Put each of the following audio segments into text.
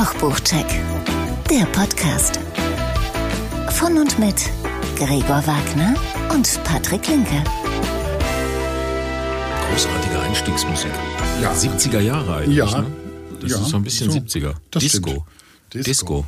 Kochbuchcheck, der Podcast. Von und mit Gregor Wagner und Patrick Linke. Großartige Einstiegsmusik. Ja. 70er Jahre eigentlich. Ja. Ne? Das Ja, ist so ein bisschen so. 70er. Das Disco. Disco. Disco.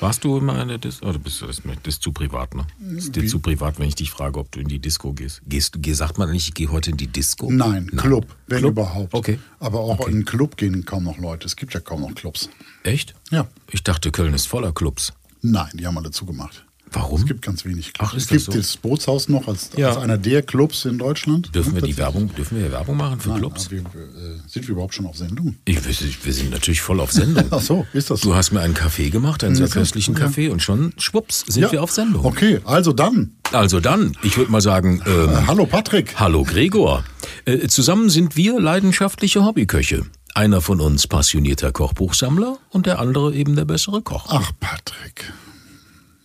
Warst du immer in der Disco? Oder bist du das, das ist zu privat, ne? Das ist dir zu privat, wenn ich dich frage, ob du in die Disco gehst. Gehst du, sagt man nicht, ich gehe heute in die Disco? Nein, Club, wenn Club? überhaupt. Okay. Aber auch Okay. in einen Club gehen kaum noch Leute. Es gibt ja kaum noch Clubs. Echt? Ja. Ich dachte, Köln ist voller Clubs. Nein, die haben alle zugemacht. Warum? Es gibt ganz wenig Clubs. Ach, es gibt das so? das Bootshaus noch als, Ja. als einer der Clubs in Deutschland. Dürfen wir die. Werbung, dürfen wir Werbung machen für Nein, Clubs? wir, äh, sind wir überhaupt schon auf Sendung? Ich, wir, sind- wir sind natürlich voll auf Sendung. Ach so, ist das so? Du hast mir einen Kaffee gemacht, einen sehr köstlichen ja. Kaffee und schon, schwupps, sind Ja. wir auf Sendung. Okay, also dann. Also dann, ich würde mal sagen, ähm, Äh, hallo Patrick. Hallo Gregor. Äh, zusammen sind wir leidenschaftliche Hobbyköche. Einer von uns passionierter Kochbuchsammler und der andere eben der bessere Koch. Ach, Patrick.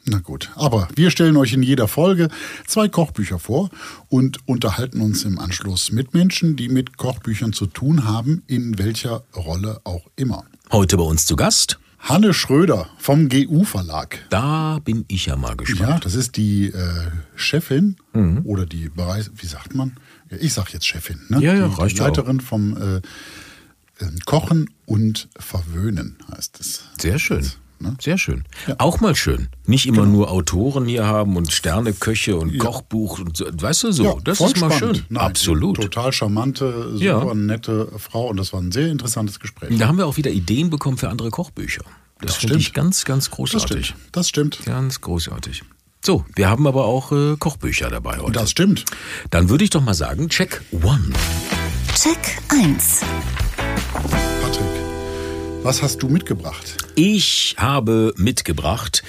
Na gut, aber wir stellen euch in jeder Folge zwei Kochbücher vor und unterhalten uns im Anschluss mit Menschen, die mit Kochbüchern zu tun haben, in welcher Rolle auch immer. Heute bei uns zu Gast. Hanne Schröder vom GU Verlag. Da bin ich ja mal gespannt. Ja, das ist die äh, Chefin oder die Bereich, wie sagt man? Ich sag jetzt Chefin, ne? Ja, ja, die, reicht die ja auch. Leiterin vom äh, äh, Kochen und Verwöhnen heißt es. Sehr schön. Ne? Sehr schön. Auch mal schön. Nicht immer nur Autoren hier haben und Sterneköche und Kochbuch und so. Weißt du so, Ja, das ist mal spannend. schön. Nein, Absolut. Total charmante, super Ja. nette Frau und das war ein sehr interessantes Gespräch. Da haben wir auch wieder Ideen bekommen für andere Kochbücher. Das, Das finde ich stimmt. ganz, ganz das großartig. stimmt. Das stimmt. Ganz großartig. So, wir haben aber auch äh, Kochbücher dabei heute. Das stimmt. Dann würde ich doch mal sagen, check one. Check 1. Was hast du mitgebracht? Ich habe mitgebracht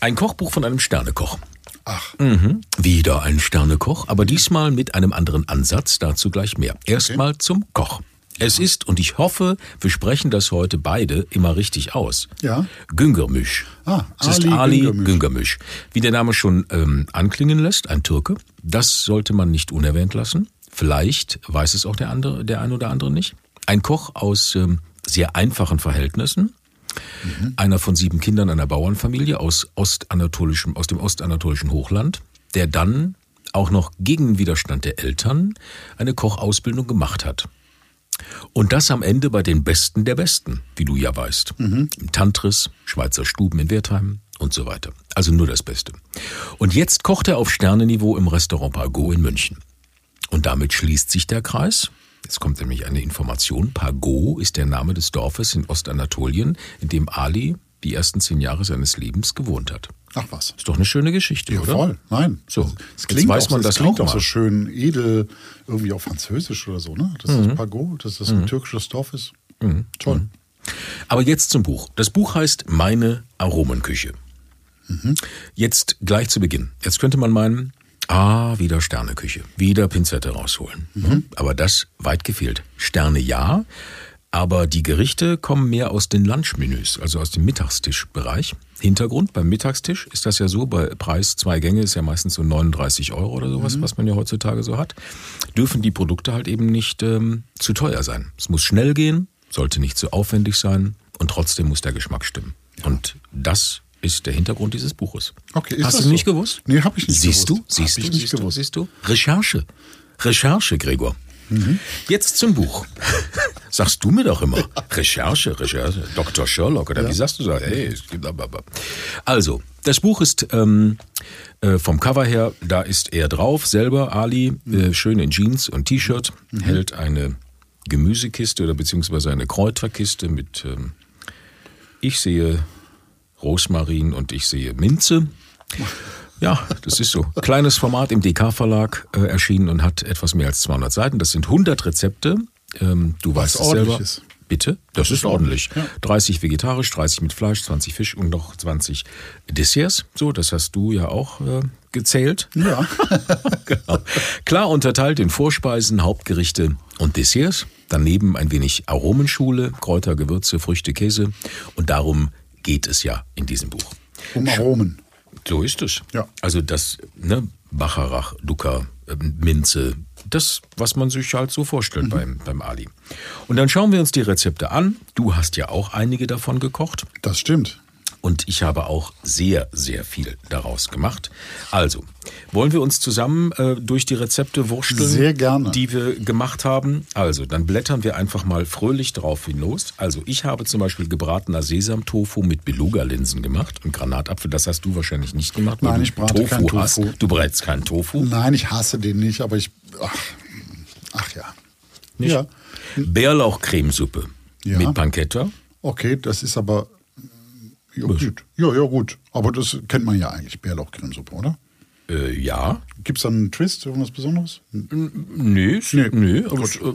ein Kochbuch von einem Sternekoch. Ach, Mhm. Wieder ein Sternekoch, aber diesmal mit einem anderen Ansatz, dazu gleich mehr. Erstmal zum Koch. Es ist, und ich hoffe, wir sprechen das heute beide immer richtig aus. Ja. Güngermisch. Ah, es ist Ali Ali Güngörmüş. Güngermisch. Wie der Name schon ähm, anklingen lässt, ein Türke. Das sollte man nicht unerwähnt lassen. Vielleicht weiß es auch der andere, der ein oder andere nicht. Ein Koch aus ähm, sehr einfachen Verhältnissen. Einer von sieben Kindern einer Bauernfamilie aus, ostanatolischem, aus dem ostanatolischen Hochland, der dann auch noch gegen Widerstand der Eltern eine Kochausbildung gemacht hat. Und das am Ende bei den Besten der Besten, wie du ja weißt. Im Tantris, Schweizer Stuben in Wertheim und so weiter. Also nur das Beste. Und jetzt kocht er auf Sterneniveau im Restaurant Pargo in München. Und damit schließt sich der Kreis. Jetzt kommt nämlich eine Information. Pargo ist der Name des Dorfes in Ostanatolien, in dem Ali die ersten zehn Jahre seines Lebens gewohnt hat. ach was. Ist doch eine schöne Geschichte, Ja, oder? voll. Nein. So, jetzt klingt weiß auch, man das klingt auch so schön edel, irgendwie auf Französisch oder so, ne? Das Pago, dass das ein türkisches Dorf ist. Toll. Aber jetzt zum Buch. Das Buch heißt Meine Aromenküche. Jetzt gleich zu Beginn. Jetzt könnte man meinen, ah, wieder Sterneküche, wieder Pinzette rausholen. Aber das weit gefehlt. Sterne ja, aber die Gerichte kommen mehr aus den Lunchmenüs, also aus dem Mittagstischbereich. Hintergrund beim Mittagstisch ist das ja so, bei Preis zwei Gänge ist ja meistens so 39 Euro oder sowas, was man ja heutzutage so hat, dürfen die Produkte halt eben nicht ähm, zu teuer sein. Es muss schnell gehen, sollte nicht zu aufwendig sein und trotzdem muss der Geschmack stimmen. Und das ist der Hintergrund dieses Buches. Okay, ist Hast das du nicht so? gewusst? Nee, hab ich nicht Siehst gewusst. du? Siehst Hab ich du? nicht siehst du? gewusst. Siehst du? Recherche. Recherche, Gregor. Mhm. Jetzt zum Buch. Sagst du mir doch immer. Recherche, Recherche. Dr. Sherlock, oder wie sagst du das? Hey, es gibt. Also, das Buch ist ähm, äh, vom Cover her, da ist er drauf, selber, Ali, Mhm. äh, schön in Jeans und T-Shirt, hält eine Gemüsekiste oder beziehungsweise eine Kräuterkiste mit, ähm, ich sehe Rosmarin und ich sehe Minze. Ja, das ist so. Kleines Format im DK-Verlag äh, erschienen und hat etwas mehr als 200 Seiten. Das sind 100 Rezepte. Ähm, du weißt es selber. ordentliches. Bitte? Das, ist ordentlich. Ja. 30 vegetarisch, 30 mit Fleisch, 20 Fisch und noch 20 Desserts. So, das hast du ja auch äh, gezählt. Ja. genau. Klar unterteilt in Vorspeisen, Hauptgerichte und Desserts. Daneben ein wenig Aromenschule, Kräuter, Gewürze, Früchte, Käse. Und darum geht es ja in diesem Buch. Um Aromen. So ist es. Ja. Also das, ne, Bacharach, Dukkha, ähm, Minze, das, was man sich halt so vorstellt beim, beim Ali. Und dann schauen wir uns die Rezepte an. Du hast ja auch einige davon gekocht. Das stimmt. Und ich habe auch sehr, sehr viel daraus gemacht. Also, wollen wir uns zusammen äh, durch die Rezepte wursteln, Sehr gerne. die wir gemacht haben? Also, dann blättern wir einfach mal fröhlich drauf hinaus. Also, ich habe zum Beispiel gebratener Sesamtofu mit Beluga-Linsen gemacht und Granatapfel. Das hast du wahrscheinlich nicht gemacht, weil Nein, du ich brate keinen hast. Tofu. Du bereitest keinen Tofu. Nein, ich hasse den nicht, aber ich. Ach, ach ja. Nicht? Ja. Bärlauchcremesuppe Ja. mit Pancetta. Okay, das ist aber. Ja, gut. Ja, ja, gut. Aber das kennt man ja eigentlich, Bärlauchcremesuppe, oder? Äh, ja. Gibt es da einen Twist, irgendwas Besonderes? Nö, ist- Nee. nö. aber es, äh,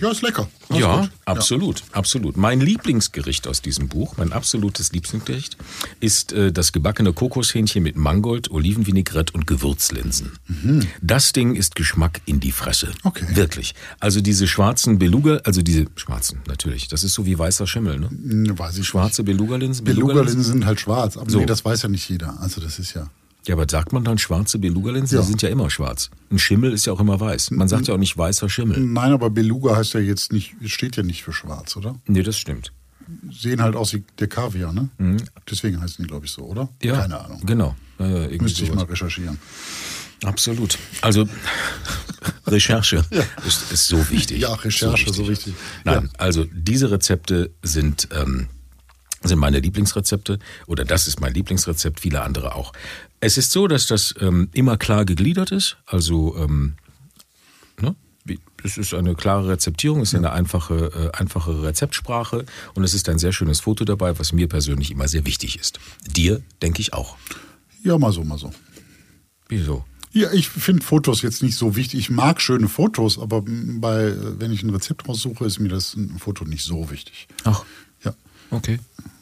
Ja, ist lecker. Alles Ja, gut. absolut, absolut. Mein Lieblingsgericht aus diesem Buch, mein absolutes Lieblingsgericht, ist äh, das gebackene Kokoshähnchen mit Mangold, Olivenvinaigrette und Gewürzlinsen. Das Ding ist Geschmack in die Fresse. Okay. Wirklich. Also diese schwarzen Beluga, also diese schwarzen, natürlich. Das ist so wie weißer Schimmel, ne? Hm, weiß ich Schwarze Beluga-Linsen. Beluga-Linsen sind halt schwarz, aber So. nee, das weiß ja nicht jeder. Also das ist ja. Ja, aber sagt man dann schwarze Beluga-Linsen? Ja. Die sind ja immer schwarz. Ein Schimmel ist ja auch immer weiß. Man sagt ja auch nicht weißer Schimmel. Nein, aber Beluga heißt ja jetzt nicht, steht ja nicht für schwarz, oder? Nee, das stimmt. Sehen halt aus wie der Kaviar, ne? Deswegen heißen die, glaube ich, so, oder? Mhm. Ja, Keine Ahnung. Genau. Ja, ja, irgendwie Müsste ich sowas. mal recherchieren. Absolut. Also Recherche ist, ist so wichtig. Ja, Recherche, so wichtig. Nein, also diese Rezepte sind, ähm, sind meine Lieblingsrezepte oder das ist mein Lieblingsrezept, viele andere auch. Es ist so, dass das ähm, immer klar gegliedert ist, also ähm, ne? es ist eine klare Rezeptierung, es ist eine einfache, äh, einfache Rezeptsprache und es ist ein sehr schönes Foto dabei, was mir persönlich immer sehr wichtig ist. Dir denke ich auch. Ja, mal so, mal so. Wieso? Ja, ich finde Fotos jetzt nicht so wichtig. Ich mag schöne Fotos, aber bei, wenn ich ein Rezept raussuche, ist mir das ein Foto nicht so wichtig. Ach, Ja, okay.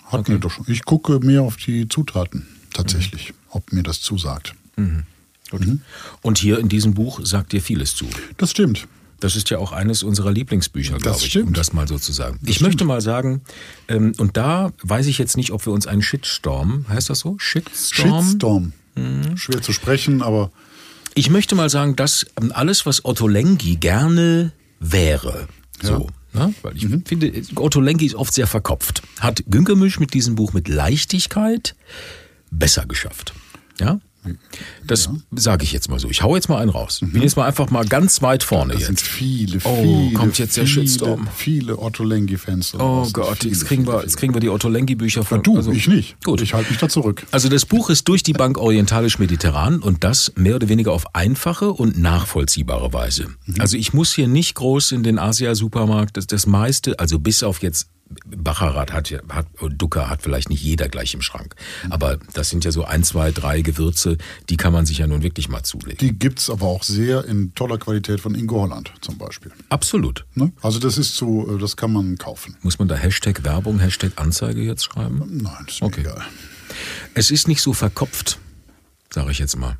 hat mir doch schon. Ich gucke mehr auf die Zutaten tatsächlich, ob mir das zusagt. Gut. Und hier in diesem Buch sagt dir vieles zu. Das stimmt. Das ist ja auch eines unserer Lieblingsbücher, glaube ich, stimmt. um das mal so zu sagen. ich möchte mal sagen, ähm, und da weiß ich jetzt nicht, ob wir uns einen Shitstorm, heißt das so? Shitstorm? Shitstorm. Mhm. Schwer zu sprechen, aber Ich möchte mal sagen, dass ähm, alles, was Otto Lengi gerne wäre, so, ne? weil ich finde, Otto Lengi ist oft sehr verkopft, hat Günkermisch mit diesem Buch mit Leichtigkeit besser geschafft. Ja? Das sage ich jetzt mal so. Ich hau jetzt mal einen raus. Bin jetzt mal einfach mal ganz weit vorne das sind jetzt. viele, Oh, viele, kommt jetzt der viele, Shitstorm. viele Otto Lengi-Fans. Oh. Gott, Viele, jetzt kriegen, wir, viele, jetzt kriegen wir die Otto Lengi-Bücher von. Du, also- ich nicht. Gut. Ich halte mich da zurück. Also das Buch ist durch die Bank orientalisch-mediterran und das mehr oder weniger auf einfache und nachvollziehbare Weise. Also ich muss hier nicht groß in den Asia-Supermarkt, das, das meiste, also bis auf jetzt Baccarat hat, ja- hat Ducker hat vielleicht nicht jeder gleich im Schrank. Aber das sind ja so ein, zwei, drei Gewürze, die kann man sich ja nun wirklich mal zulegen. Die gibt's aber auch sehr in toller Qualität von Ingo Holland zum Beispiel. Absolut. Ne? Also das ist so, äh, das kann man kaufen. Muss man da Hashtag Werbung, Hashtag Anzeige jetzt schreiben? Nein, das ist mir Okay. egal. Es ist nicht so verkopft, sage ich jetzt mal,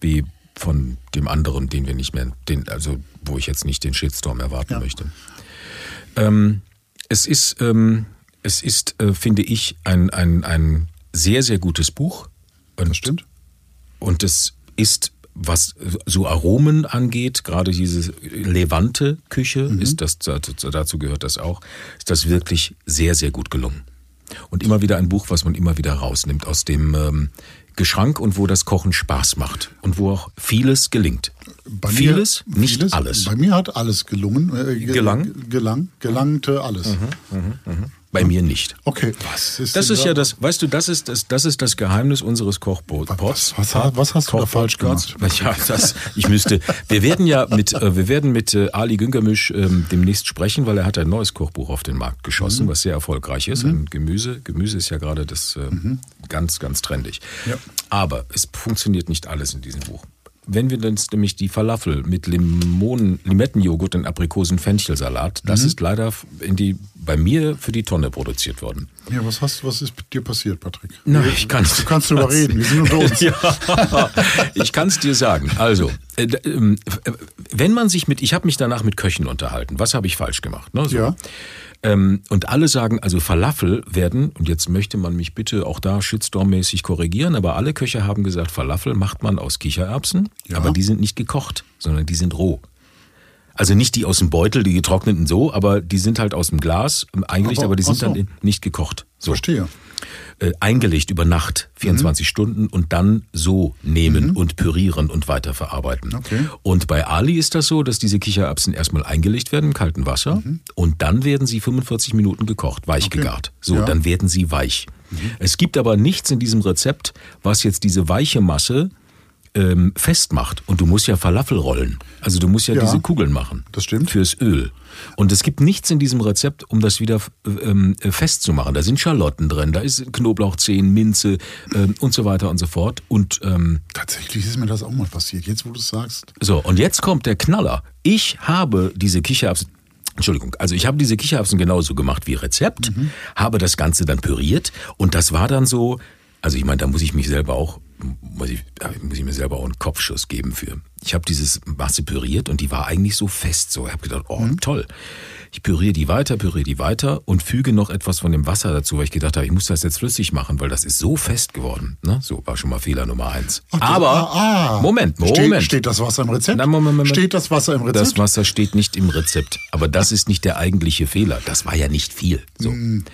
wie von dem anderen, den wir nicht mehr, den, also wo ich jetzt nicht den Shitstorm erwarten Ja. möchte. Ähm, es ist, ähm, es ist, äh, finde ich, ein, ein, ein sehr, sehr gutes Buch. Und, Das stimmt. Und es ist, was so Aromen angeht, gerade diese Levante-Küche, ist das, dazu dazu gehört das auch, ist das wirklich sehr, sehr gut gelungen. Und immer wieder ein Buch, was man immer wieder rausnimmt aus dem ähm, Geschrank und wo das Kochen Spaß macht und wo auch vieles gelingt. Bei mir- vieles, nicht vieles. alles. Bei mir hat alles gelungen. Äh, ge- Gelang? Gelang, gelangte alles. Bei mir nicht. Okay, was ist Das ist da- ja das, weißt du, das ist das, das ist das Geheimnis unseres Kochpots. Was- was was hast du da falsch gemacht? Ja, das, ich müsste. Wir werden ja mit, äh, wir werden mit äh, Ali Güngermisch ähm, demnächst sprechen, weil er hat ein neues Kochbuch auf den Markt geschossen, was sehr erfolgreich ist. Ein Gemüse, Gemüse ist ja gerade das äh, ganz, ganz trendig. Ja. Aber es funktioniert nicht alles in diesem Buch. Wenn wir dann nämlich die Falafel mit Limonen, Limettenjoghurt und Aprikosen-Fenchelsalat, das ist leider in die, bei mir für die Tonne produziert worden. Ja, was hast, was ist mit dir passiert, Patrick? Na, ich kann's- Du kannst drüber reden. Wir sind unter uns. Ja, ich kann es dir sagen. Also, äh, ähm, äh, wenn man sich mit, ich habe mich danach mit Köchen unterhalten. Was habe ich falsch gemacht? Ne? So. Ja. Ähm, und alle sagen, also Falafel werden, und jetzt möchte man mich bitte auch da shitstormmäßig korrigieren, aber alle Köche haben gesagt, Falafel macht man aus Kichererbsen, Ja. aber die sind nicht gekocht, sondern die sind roh. Also nicht die aus dem Beutel, die getrockneten so, aber die sind halt aus dem Glas ähm, eingelegt, Aber- aber, die sind so. dann nicht gekocht. So. Verstehe. Äh, eingelegt über Nacht, 24 Stunden und dann so nehmen und pürieren und weiterverarbeiten. Mhm. Okay. Und bei Ali ist das so, dass diese Kichererbsen erstmal eingelegt werden im kalten Wasser und dann werden sie 45 Minuten gekocht, weich Mhm. Okay. gegart. So, Ja. Mhm. dann werden sie weich. Es gibt aber nichts in diesem Rezept, was jetzt diese weiche Masse ähm, festmacht. Und du musst ja Falafel rollen. Also du musst ja, Ja. diese Kugeln machen. Das stimmt. Fürs Öl. Und es gibt nichts in diesem Rezept, um das wieder ähm, äh, festzumachen. Da sind Schalotten drin, da ist Knoblauchzehen, Minze ähm, und so weiter und so fort. Und ähm, Tatsächlich ist mir das auch mal passiert. Jetzt, wo du es sagst. so, und jetzt kommt der Knaller. Ich habe diese Kichererbsen. Entschuldigung, also ich habe diese Kichererbsen genauso gemacht wie Rezept, habe das Ganze dann püriert und das war dann so, also ich meine, da muss ich mich selber auch, muss ich, muss ich mir selber auch einen Kopfschuss geben für. Ich habe dieses Masse püriert und die war eigentlich so fest, so. Ich habe gedacht, oh toll. Ich püriere die weiter, püriere die weiter und füge noch etwas von dem Wasser dazu, weil ich gedacht habe, ich muss das jetzt flüssig machen, weil das ist so fest geworden. Ne? So war schon mal Fehler Nummer eins. Ach, Aber ah, ah. Moment, Moment. Steht, steht das Wasser im Rezept? Nein, Moment, Moment. Steht das Wasser im Rezept? Das Wasser steht nicht im Rezept. Aber das ist nicht der eigentliche Fehler. Das war ja nicht viel. So. Hm.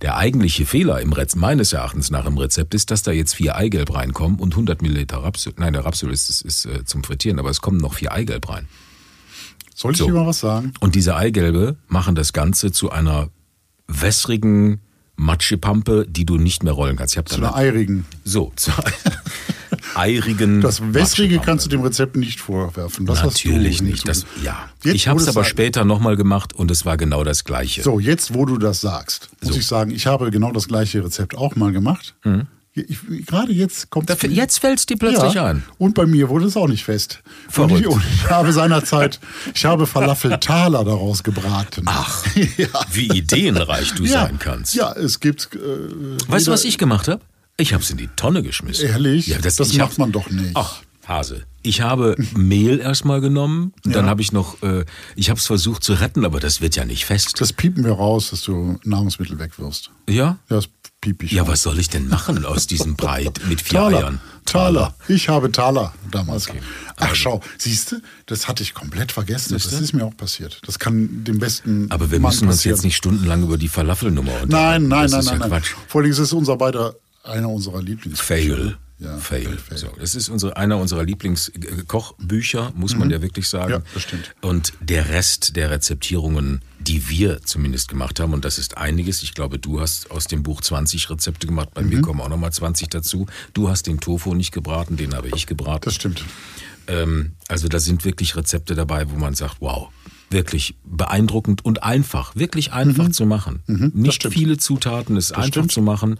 Der eigentliche Fehler im Rezept, meines Erachtens nach im Rezept, ist, dass da jetzt vier Eigelb reinkommen und 100 Milliliter Rapsöl. Nein, der Rapsöl ist, ist, ist äh, zum Frittieren, aber es kommen noch vier Eigelb rein. Soll ich So. dir mal was sagen? Und diese Eigelbe machen das Ganze zu einer wässrigen Matschepampe, die du nicht mehr rollen kannst. Ich Zu einer eirigen. so zu eirigen. Das Wässrige kannst du dem Rezept nicht vorwerfen. Das Natürlich hast du nicht. Das, ja. Jetzt, ich habe es aber sagst- später nochmal gemacht und es war genau das Gleiche. So, jetzt, wo du das sagst, muss So. ich sagen, ich habe genau das gleiche Rezept auch mal gemacht. Ich, gerade jetzt kommt Mhm. Da- Jetzt fällt es dir plötzlich ja, ein. Und bei mir wurde es auch nicht fest. Und ich, und ich habe seinerzeit, ich habe Falafel-Taler daraus gebraten. Ach, ja. wie ideenreich du ja. sein kannst. Ja, es gibt. Äh, weißt du, was ich gemacht habe? Ich habe es in die Tonne geschmissen. Ehrlich? Ja, das Das macht man doch nicht. Ach, Hase. Ich habe Mehl erstmal genommen und dann habe ich noch, äh, ich habe es versucht zu retten, aber das wird ja nicht fest. Das piepen wir raus, dass du Nahrungsmittel wegwirfst. ja? Ja, das piep ich. Ja, raus. was soll ich denn machen aus diesem Brei mit vier Taler. Eiern? Taler. Ich habe Taler damals. Okay. Ach, schau, siehst du, das hatte ich komplett vergessen. Das ist mir auch passiert. Das kann dem besten. Aber wir Mann müssen uns passieren. jetzt nicht stundenlang über die Falafelnummer unterhalten. Nein, nein, das nein, ist nein, ja nein. Quatsch. Vor allem ist es unser beider einer unserer Lieblings. Fail. Ja, Fail. So, das ist unsere, einer unserer Lieblingskochbücher, muss man ja wirklich sagen. Mhm. Ja, das stimmt. Und der Rest der Rezeptierungen, die wir zumindest gemacht haben, und das ist einiges. Ich glaube, du hast aus dem Buch 20 Rezepte gemacht, bei Mhm. mir kommen auch nochmal 20 dazu. Du hast den Tofu nicht gebraten, den habe ich gebraten. Das stimmt. Ähm, also da sind wirklich Rezepte dabei, wo man sagt, wow, wirklich beeindruckend und einfach, wirklich einfach zu machen. Nicht Mhm. stimmt. viele Zutaten, es einfach stimmt. Mhm. zu machen.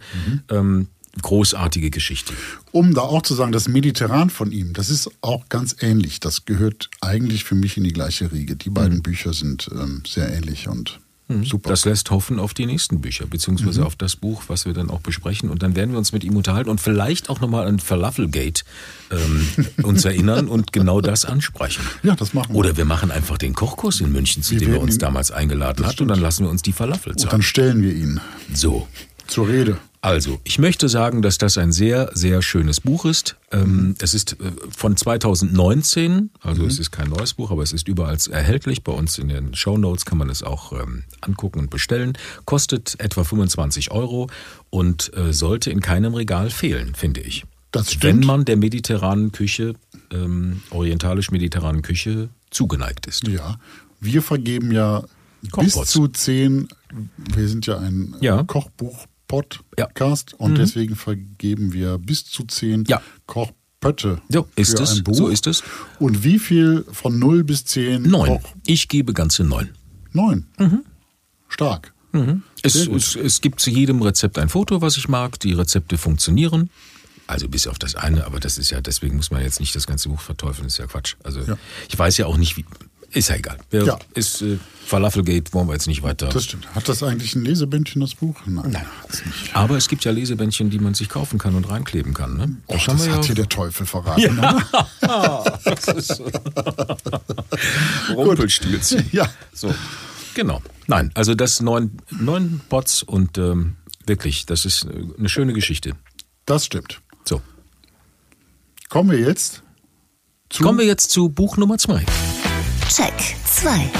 Ähm, großartige Geschichte. Um da auch zu sagen, das Mediterran von ihm, das ist auch ganz ähnlich. Das gehört eigentlich für mich in die gleiche Riege. Die beiden Bücher sind ähm, sehr ähnlich und super. Das lässt hoffen auf die nächsten Bücher, beziehungsweise auf das Buch, was wir dann auch besprechen. Und dann werden wir uns mit ihm unterhalten und vielleicht auch nochmal an Falafelgate ähm, uns erinnern und genau das ansprechen. Ja, das machen wir. Oder wir machen einfach den Kochkurs in München, zu Wir dem er uns damals eingeladen hat, und dann lassen wir uns die Falafel und dann zeigen. stellen wir ihn So. zur Rede. Also, ich möchte sagen, dass das ein sehr, sehr schönes Buch ist. Ähm, es ist äh, von 2019, also es ist kein neues Buch, aber es ist überall erhältlich. Bei uns in den Show Notes kann man es auch ähm, angucken und bestellen. Kostet etwa 25 Euro und äh, sollte in keinem Regal fehlen, finde ich. Das stimmt. Wenn man der mediterranen Küche, ähm, orientalisch-mediterranen Küche zugeneigt ist. Ja, wir vergeben ja bis Kochpots. zu zehn, wir sind ja ein äh, Ja. Und deswegen vergeben wir bis zu zehn Ja. Kochpötte So ist für es, ein Buch. so ist es. Und wie viel von 0 bis 10? Neun. Koch? Ich gebe ganze neun. Neun. Stark. Es, Sehr gut. es, es gibt zu jedem Rezept ein Foto, was ich mag. Die Rezepte funktionieren. Also bis auf das eine, aber das ist ja, deswegen muss man jetzt nicht das ganze Buch verteufeln, ist ja Quatsch. Also Ja. ich weiß ja auch nicht, wie. Ist ja egal. Wir, Ja. Ist äh, Falafelgate, wollen wir jetzt nicht weiter. Das stimmt. Hat das eigentlich ein Lesebändchen, das Buch? Nein, hat's nicht. aber es gibt ja Lesebändchen, die man sich kaufen kann und reinkleben kann. Ne? Och, das hat hier der Teufel verraten. ne? Rumpelstilzchen. Ja. So. Genau. Nein, also das neun, neun Bots und ähm, wirklich, das ist eine schöne Geschichte. Das stimmt. So. Kommen wir jetzt Zu Kommen wir jetzt zu Buch Nummer zwei. Check 2.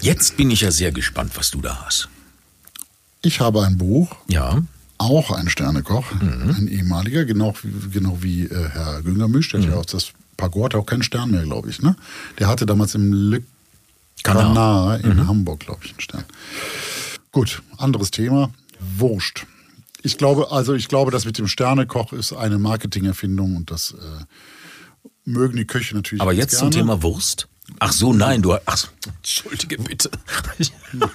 Jetzt bin ich ja sehr gespannt, was du da hast. ich habe ein Buch, Ja. auch ein Sternekoch, Mhm. ein ehemaliger, genau, wie- genau wie äh, Herr Güngermisch, der hat Mhm. ja auch das Pagor hat auch keinen Stern mehr, glaube ich. Ne? Der hatte damals im Le Canard. Canard Mhm. in Hamburg, glaube ich, einen Stern. Gut, anderes Thema. Wurscht. Ich glaube, also ich glaube, das mit dem Sternekoch ist eine Marketingerfindung und das äh, mögen die Köche natürlich. Aber jetzt zum gerne. Thema Wurst. Ach so, nein, du ach, entschuldige bitte.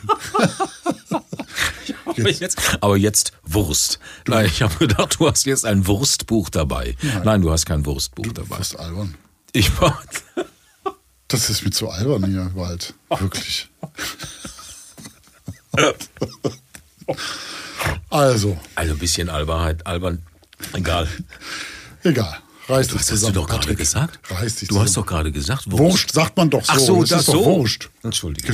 aber, jetzt, aber jetzt Wurst. Nein, ich habe gedacht, du hast jetzt ein Wurstbuch dabei. Nein, du hast kein Wurstbuch dabei. Das ist albern. Ich war, Das ist mir zu albern hier Wald. Wirklich. also, also ein bisschen Albernheit, albern, egal. egal. Reiß dich Was hast du zusammen. doch gerade gesagt? Reiß dich Du hast zusammen. doch gerade gesagt Wurst. Wurscht sagt man doch so. Ach so, das, das ist doch so. Wurscht. Entschuldige.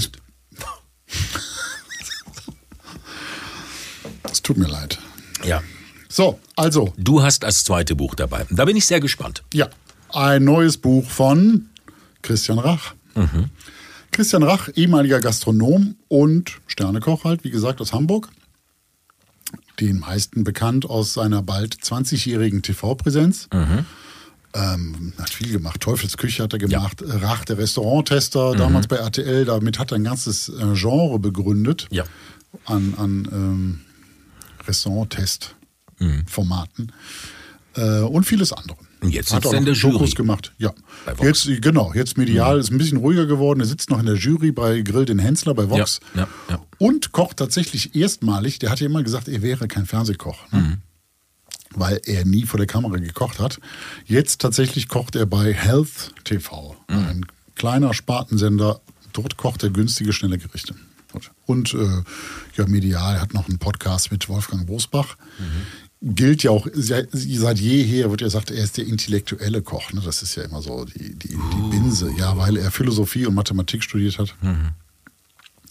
Es, tut mir leid. Ja. So, also, Du hast das zweite Buch dabei. Da bin ich sehr gespannt. ja, ein neues Buch von Christian Rach. Christian Rach, ehemaliger Gastronom und Sternekoch halt, wie gesagt, aus Hamburg. Den meisten bekannt aus seiner bald 20-jährigen TV-Präsenz. Ähm, hat viel gemacht. Teufelsküche hat er gemacht. Rach, der Restauranttester, damals bei RTL. Damit hat er ein ganzes äh, Genre begründet Ja. an, an ähm, Restaurant-Test-Formaten. Äh, und vieles andere. Und jetzt hat sitzt auch er in der Jury. Gemacht. Ja. Jetzt, genau, jetzt medial ist ein bisschen ruhiger geworden. Er sitzt noch in der Jury bei Grill den Hensler bei Vox. Ja, ja, ja. Und kocht tatsächlich erstmalig. Der hat ja immer gesagt, er wäre kein Fernsehkoch. Ne? Mhm. Weil er nie vor der Kamera gekocht hat. Jetzt tatsächlich kocht er bei Health TV. Mhm. Ein kleiner Spartensender. Dort kocht er günstige, schnelle Gerichte. Und äh, ja, medial hat noch einen Podcast mit Wolfgang Bosbach. Gilt ja auch seit jeher, wird ja gesagt, er ist der intellektuelle Koch. Ne? Das ist ja immer so die, die, die Binse. Ja, weil er Philosophie und Mathematik studiert hat.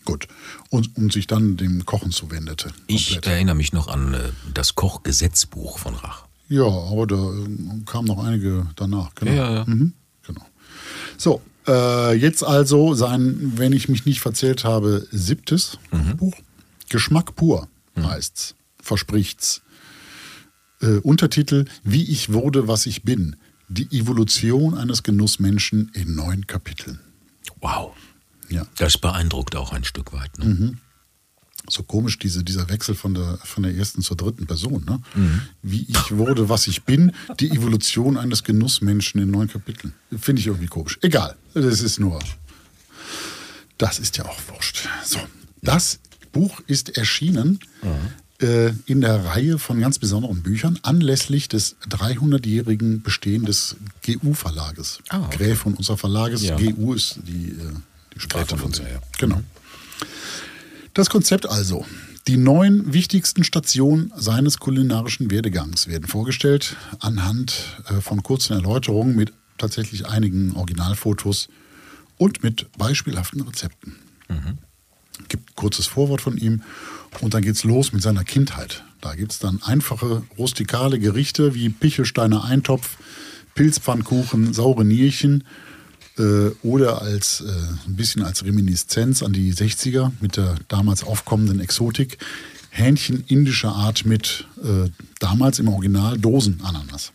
Gut. Und, und sich dann dem Kochen zuwendete. Ich komplett. erinnere mich noch an äh, das Kochgesetzbuch von Rach. Ja, aber da äh, kamen noch einige danach. Genau. Ja, ja. Mhm, genau. So, äh, jetzt also sein, wenn ich mich nicht verzählt habe, siebtes Mhm. Buch. Geschmack pur heißt's, verspricht's. Äh, Untertitel Wie ich wurde, was ich bin. Die Evolution eines Genussmenschen in neun Kapiteln. Wow. Ja. Das beeindruckt auch ein Stück weit. Ne? so komisch, diese, dieser Wechsel von der, von der ersten zur dritten Person. Ne? Mhm. Wie ich wurde, was ich bin, die Evolution eines Genussmenschen in neun Kapiteln. Finde ich irgendwie komisch. Egal, das ist nur, das ist ja auch wurscht. So, das Buch ist erschienen äh, in der Reihe von ganz besonderen Büchern anlässlich des 300-jährigen Bestehen des GU-Verlages. Ah, okay. Gräf und unser Verlages. Ja. GU ist die, äh, die Sprache von unser, ja. Genau. Das Konzept also. Die neun wichtigsten Stationen seines kulinarischen Werdegangs werden vorgestellt anhand äh, von kurzen Erläuterungen mit tatsächlich einigen Originalfotos und mit beispielhaften Rezepten. Gibt ein kurzes Vorwort von ihm und dann geht's los mit seiner Kindheit. Da gibt's dann einfache, rustikale Gerichte wie Pichelsteiner Eintopf, Pilzpfannkuchen, saure Nierchen äh, oder als äh, ein bisschen als Reminiszenz an die 60er mit der damals aufkommenden Exotik Hähnchen indischer Art mit äh, damals im Original Dosenananas.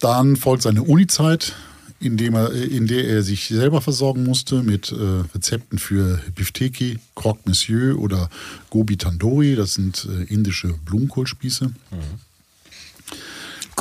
Dann folgt seine Unizeit, in, dem er, in der er sich selber versorgen musste mit äh, Rezepten für Bifteki, Croque Monsieur oder Gobi Tandoori. Das sind äh, indische Blumenkohlspieße.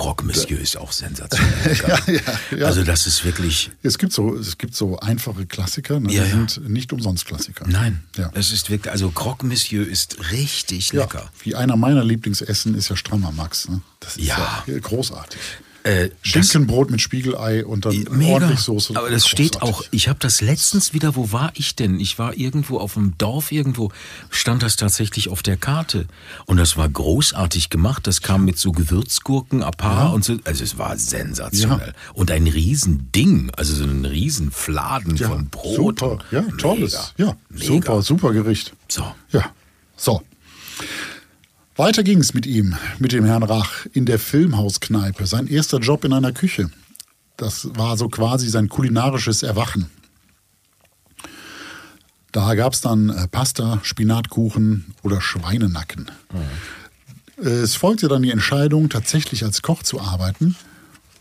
Croque Monsieur ist auch sensationell. ja, ja. Also das ist wirklich. Es gibt so, es gibt so einfache Klassiker, ne? Ja, die ja. sind nicht umsonst Klassiker. Nein, Ja. es ist wirklich. Also Croque Monsieur ist richtig Ja, lecker. wie einer meiner Lieblingsessen ist ja Strammer Max. Ne? Das ist Ja. ja, großartig. Äh, das- Schinkenbrot mit Spiegelei und dann Mega. ordentlich Soße. Aber das steht Großartig. auch, ich habe das letztens wieder, wo war ich denn? Ich war irgendwo auf dem Dorf irgendwo, stand das tatsächlich auf der Karte. Und das war großartig gemacht. Das kam mit so Gewürzgurken, Apara und so. Also es war sensationell. Und ein Riesending, also so ein Riesenfladen Ja, von Brot. Super, ja, Mega. tolles. Ja, Mega. super, super Gericht. So. Ja, so. Weiter ging es mit ihm, mit dem Herrn Rach, in der Filmhauskneipe. Sein erster Job in einer Küche. Das war so quasi sein kulinarisches Erwachen. Da gab es dann äh, Pasta, Spinatkuchen oder Schweinenacken. Mhm. Es folgte dann die Entscheidung, tatsächlich als Koch zu arbeiten.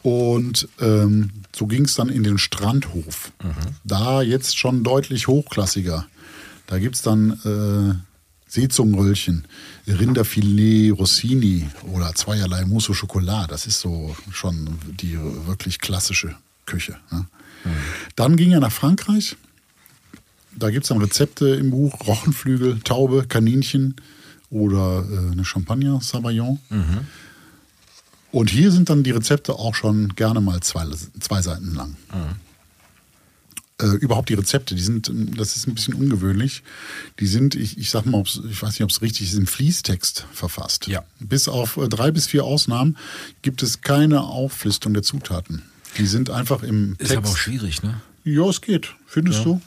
Und ähm, so ging es dann in den Strandhof. Mhm. Da jetzt schon deutlich hochklassiger. Da gibt es dann äh, Seezungenröllchen, Rinderfilet Rossini oder zweierlei Mousse au Chocolat. Das ist so schon die wirklich klassische Küche. Ne? Mhm. Dann ging er nach Frankreich. Da gibt es dann Rezepte im Buch: Rochenflügel, Taube, Kaninchen oder äh, eine Champagner Savaillon. Mhm. Und hier sind dann die Rezepte auch schon gerne mal zwei, zwei Seiten lang. Mhm. Äh, überhaupt die Rezepte, die sind, das ist ein bisschen ungewöhnlich. Die sind, ich, ich sag mal, ich weiß nicht, ob es richtig ist, im Fließtext verfasst. Ja. Bis auf äh, drei bis vier Ausnahmen gibt es keine Auflistung der Zutaten. Die sind einfach im Text. Ist aber auch schwierig, ne? Ja, es geht. Findest ja. du?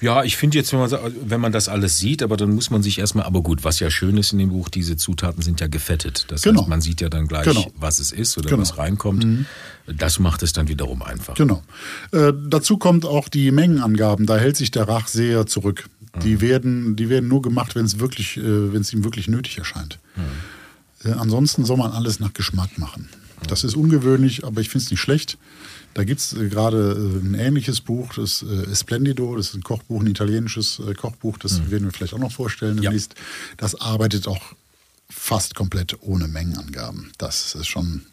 Ja, ich finde jetzt, wenn man, wenn man das alles sieht, aber dann muss man sich erstmal, aber gut, was ja schön ist in dem Buch, diese Zutaten sind ja gefettet. Das genau. heißt, man sieht ja dann gleich, genau. was es ist oder genau. was reinkommt. Mhm. Das macht es dann wiederum einfach. Genau. Äh, dazu kommt auch die Mengenangaben. Da hält sich der Rach sehr zurück. Mhm. Die, werden, die werden nur gemacht, wenn es wirklich, äh, wenn es ihm wirklich nötig erscheint. Mhm. Äh, ansonsten soll man alles nach Geschmack machen. Das ist ungewöhnlich, aber ich finde es nicht schlecht. Da gibt es äh, gerade äh, ein ähnliches Buch, das äh, Splendido, das ist ein Kochbuch, ein italienisches Kochbuch, das mhm. werden wir vielleicht auch noch vorstellen demnächst. Ja. Das arbeitet auch fast komplett ohne Mengenangaben. Das ist schon,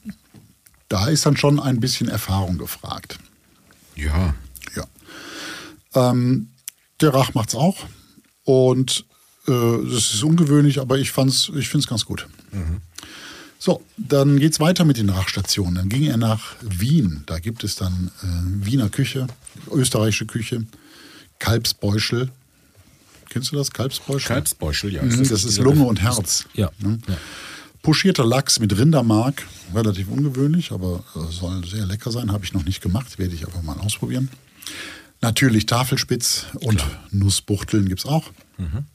da ist dann schon ein bisschen Erfahrung gefragt. Ja. Ja. Ähm, der Rach macht's auch. Und äh, das ist ungewöhnlich, aber ich, ich finde es ganz gut. Mhm. So, dann geht es weiter mit den Nachstationen. Dann ging er nach Wien. Da gibt es dann äh, Wiener Küche, österreichische Küche, Kalbsbeuschel. Kennst du das? Kalbsbeuschel? Kalbsbeuschel, ja. Mhm, das ist Lunge und Herz. Ja. Mhm. ja. Pochierter Lachs mit Rindermark, relativ ungewöhnlich, aber äh, soll sehr lecker sein. Habe ich noch nicht gemacht, werde ich aber mal ausprobieren. Natürlich Tafelspitz und Klar. Nussbuchteln gibt es auch. Mhm.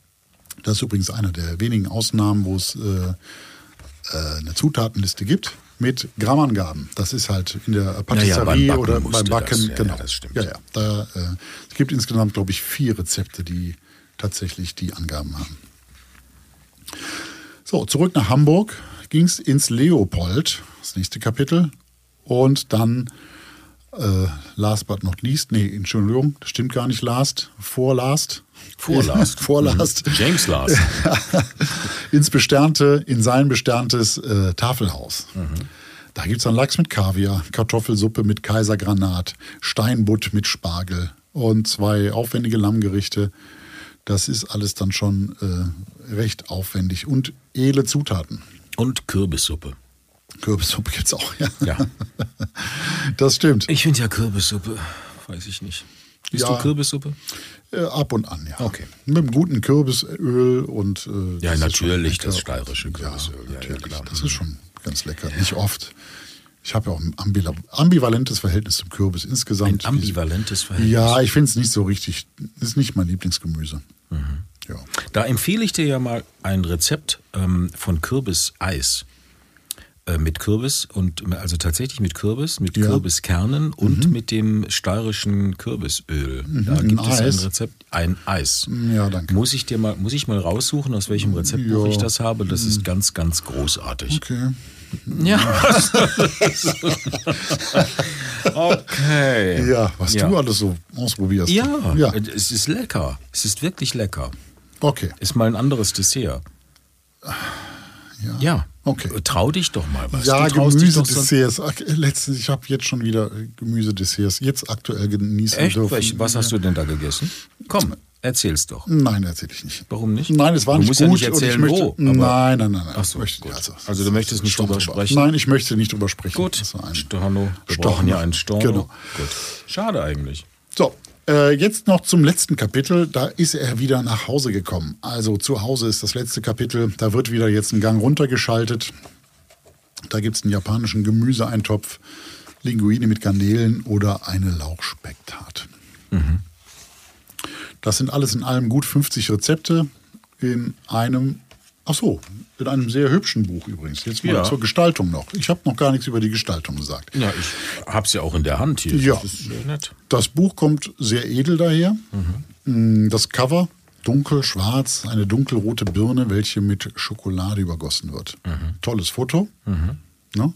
Das ist übrigens eine der wenigen Ausnahmen, wo es äh, eine Zutatenliste gibt mit Grammangaben. Das ist halt in der Patisserie ja, ja, oder beim Backen. Das, genau. Ja, das stimmt. Ja, ja. Da, äh, es gibt insgesamt, glaube ich, vier Rezepte, die tatsächlich die Angaben haben. So, zurück nach Hamburg ging es ins Leopold, das nächste Kapitel. Und dann äh, last but not least, nee, Entschuldigung, das stimmt gar nicht last, vorlast. Vorlast. Vorlast. Mhm. James Last. Ins besternte, in sein besterntes äh, Tafelhaus. Mhm. Da gibt es dann Lachs mit Kaviar, Kartoffelsuppe mit Kaisergranat, Steinbutt mit Spargel und zwei aufwendige Lammgerichte. Das ist alles dann schon äh, recht aufwendig und edle Zutaten. Und Kürbissuppe. Kürbissuppe gibt es auch, ja. ja. Das stimmt. Ich finde ja Kürbissuppe, weiß ich nicht. Bist ja, du Kürbissuppe? Äh, ab und an, ja. Okay. Mit einem guten Kürbisöl und. Äh, ja, natürlich, das steirische Kürbisöl. Ja, natürlich. Ja, das ist schon ganz lecker. Nicht oft. Ich habe ja auch ein ambivalentes Verhältnis zum Kürbis insgesamt. Ein ambivalentes Verhältnis? Ja, ich finde es nicht so richtig. Ist nicht mein Lieblingsgemüse. Mhm. Ja. Da empfehle ich dir ja mal ein Rezept ähm, von Kürbiseis. Äh, mit Kürbis und also tatsächlich mit Kürbis, mit ja. Kürbiskernen und mhm. mit dem steirischen Kürbisöl. Mhm. Da gibt es Eis. ein Rezept, ein Eis. Ja, danke. Muss ich dir mal, muss ich mal raussuchen, aus welchem Rezeptbuch ja. ich das habe. Das ist mhm. ganz, ganz großartig. Okay. Ja. okay. Ja, was ja. du alles so ausprobierst. Ja, ja, es ist lecker. Es ist wirklich lecker. Okay. Ist mal ein anderes Dessert. Ja. ja. Okay. Trau dich doch mal was. Ja, Gemüsedesserts. Letztens, ich habe jetzt schon wieder Gemüsedesserts jetzt aktuell genießen Echt? dürfen. Was hast du denn da gegessen? Komm, erzähl's doch. Nein, erzähle ich nicht. Warum nicht? Nein, es war du nicht musst gut. Ja nicht erzählen, möchte, wo, nein, nein, nein, nein. Ach so, möchte. Also, also, du möchtest nicht drüber sprechen? Nein, ich möchte nicht drüber sprechen. Gut, Storno. Wir Storno. brauchen ja einen Storno. Genau. Gut. Schade eigentlich. So, äh, jetzt noch zum letzten Kapitel. Da ist er wieder nach Hause gekommen. Also zu Hause ist das letzte Kapitel. Da wird wieder jetzt ein Gang runtergeschaltet. Da gibt es einen japanischen Gemüseeintopf, Linguine mit Garnelen oder eine Lauchspecktat. Mhm. Das sind alles in allem gut 50 Rezepte in einem Ach so, in einem sehr hübschen Buch übrigens. Jetzt mal Ja. zur Gestaltung noch. Ich habe noch gar nichts über die Gestaltung gesagt. Ja, ich hab's ja auch in der Hand hier. Ja. Das ist nett. Das Buch kommt sehr edel daher. Mm, Das Cover dunkel, schwarz, eine dunkelrote Birne, welche mit Schokolade übergossen wird. Tolles Foto. Ne?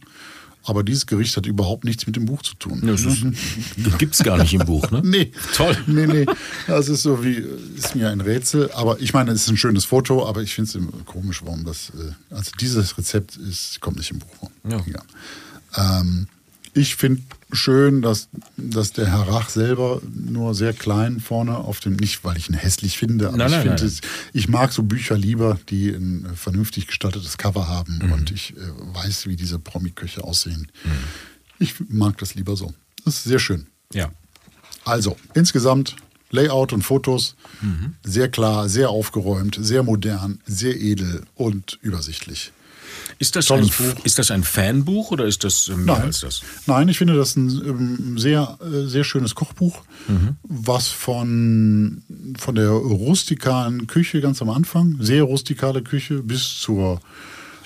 Aber dieses Gericht hat überhaupt nichts mit dem Buch zu tun. Das ist, gibt's gar nicht im Buch, ne? Nee. Toll. Nee, nee. Das ist so wie, ist mir ein Rätsel. Aber ich meine, es ist ein schönes Foto, aber ich finde es komisch, warum das, äh, also dieses Rezept ist, kommt nicht im Buch vor. Ja. Ähm, ich finde schön, dass, dass der Herr Rach selber nur sehr klein vorne auf dem, nicht weil ich ihn hässlich finde, aber Nein, ich, finde ich mag so Bücher lieber, die ein äh, vernünftig gestaltetes Cover haben Mhm. und ich äh, weiß, wie diese Promi-Köche aussehen. Ich mag das lieber so. Das ist sehr schön. Ja. Also, insgesamt Layout und Fotos Mhm. sehr klar, sehr aufgeräumt, sehr modern, sehr edel und übersichtlich. Ist das, ein, Buch. ist das ein Fanbuch oder ist das äh, mehr als das? Nein, ich finde das ein ähm, sehr, äh, sehr schönes Kochbuch, Mhm. was von, von der rustikalen Küche ganz am Anfang, sehr rustikale Küche, bis zur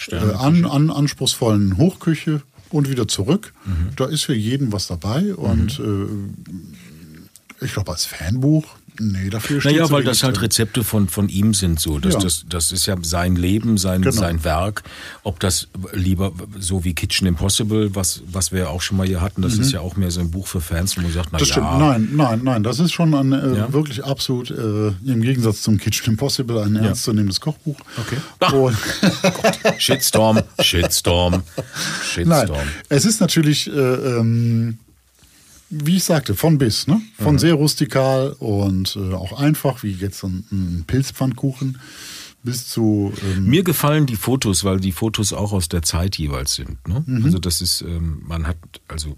äh, an, an, anspruchsvollen Hochküche und wieder zurück. Mhm. Da ist für jeden was dabei und äh, ich glaube als Fanbuch, nee, dafür steht Naja, weil das halt. Rezepte von, von ihm sind so. Das, Ja. das, das ist ja sein Leben, sein, Genau. sein Werk. Ob das lieber so wie Kitchen Impossible, was, was wir auch schon mal hier hatten, das ist ja auch mehr so ein Buch für Fans, wo man sagt, na Mhm. Das stimmt. ja, Nein, nein, nein. Das ist schon ein äh, Ja? wirklich absolut äh, im Gegensatz zum Kitchen Impossible ein ernstzunehmendes Kochbuch. Okay. Und, Shitstorm, Shitstorm, nein, Shitstorm. es ist natürlich, äh, ähm, wie ich sagte, von bis. Ne? Von sehr rustikal und äh, auch einfach, wie jetzt so ein, ein Pilzpfannkuchen, bis zu. Ähm, Mir gefallen die Fotos, weil die Fotos auch aus der Zeit jeweils sind. Ne? Mhm. Also das ist, ähm, man hat, also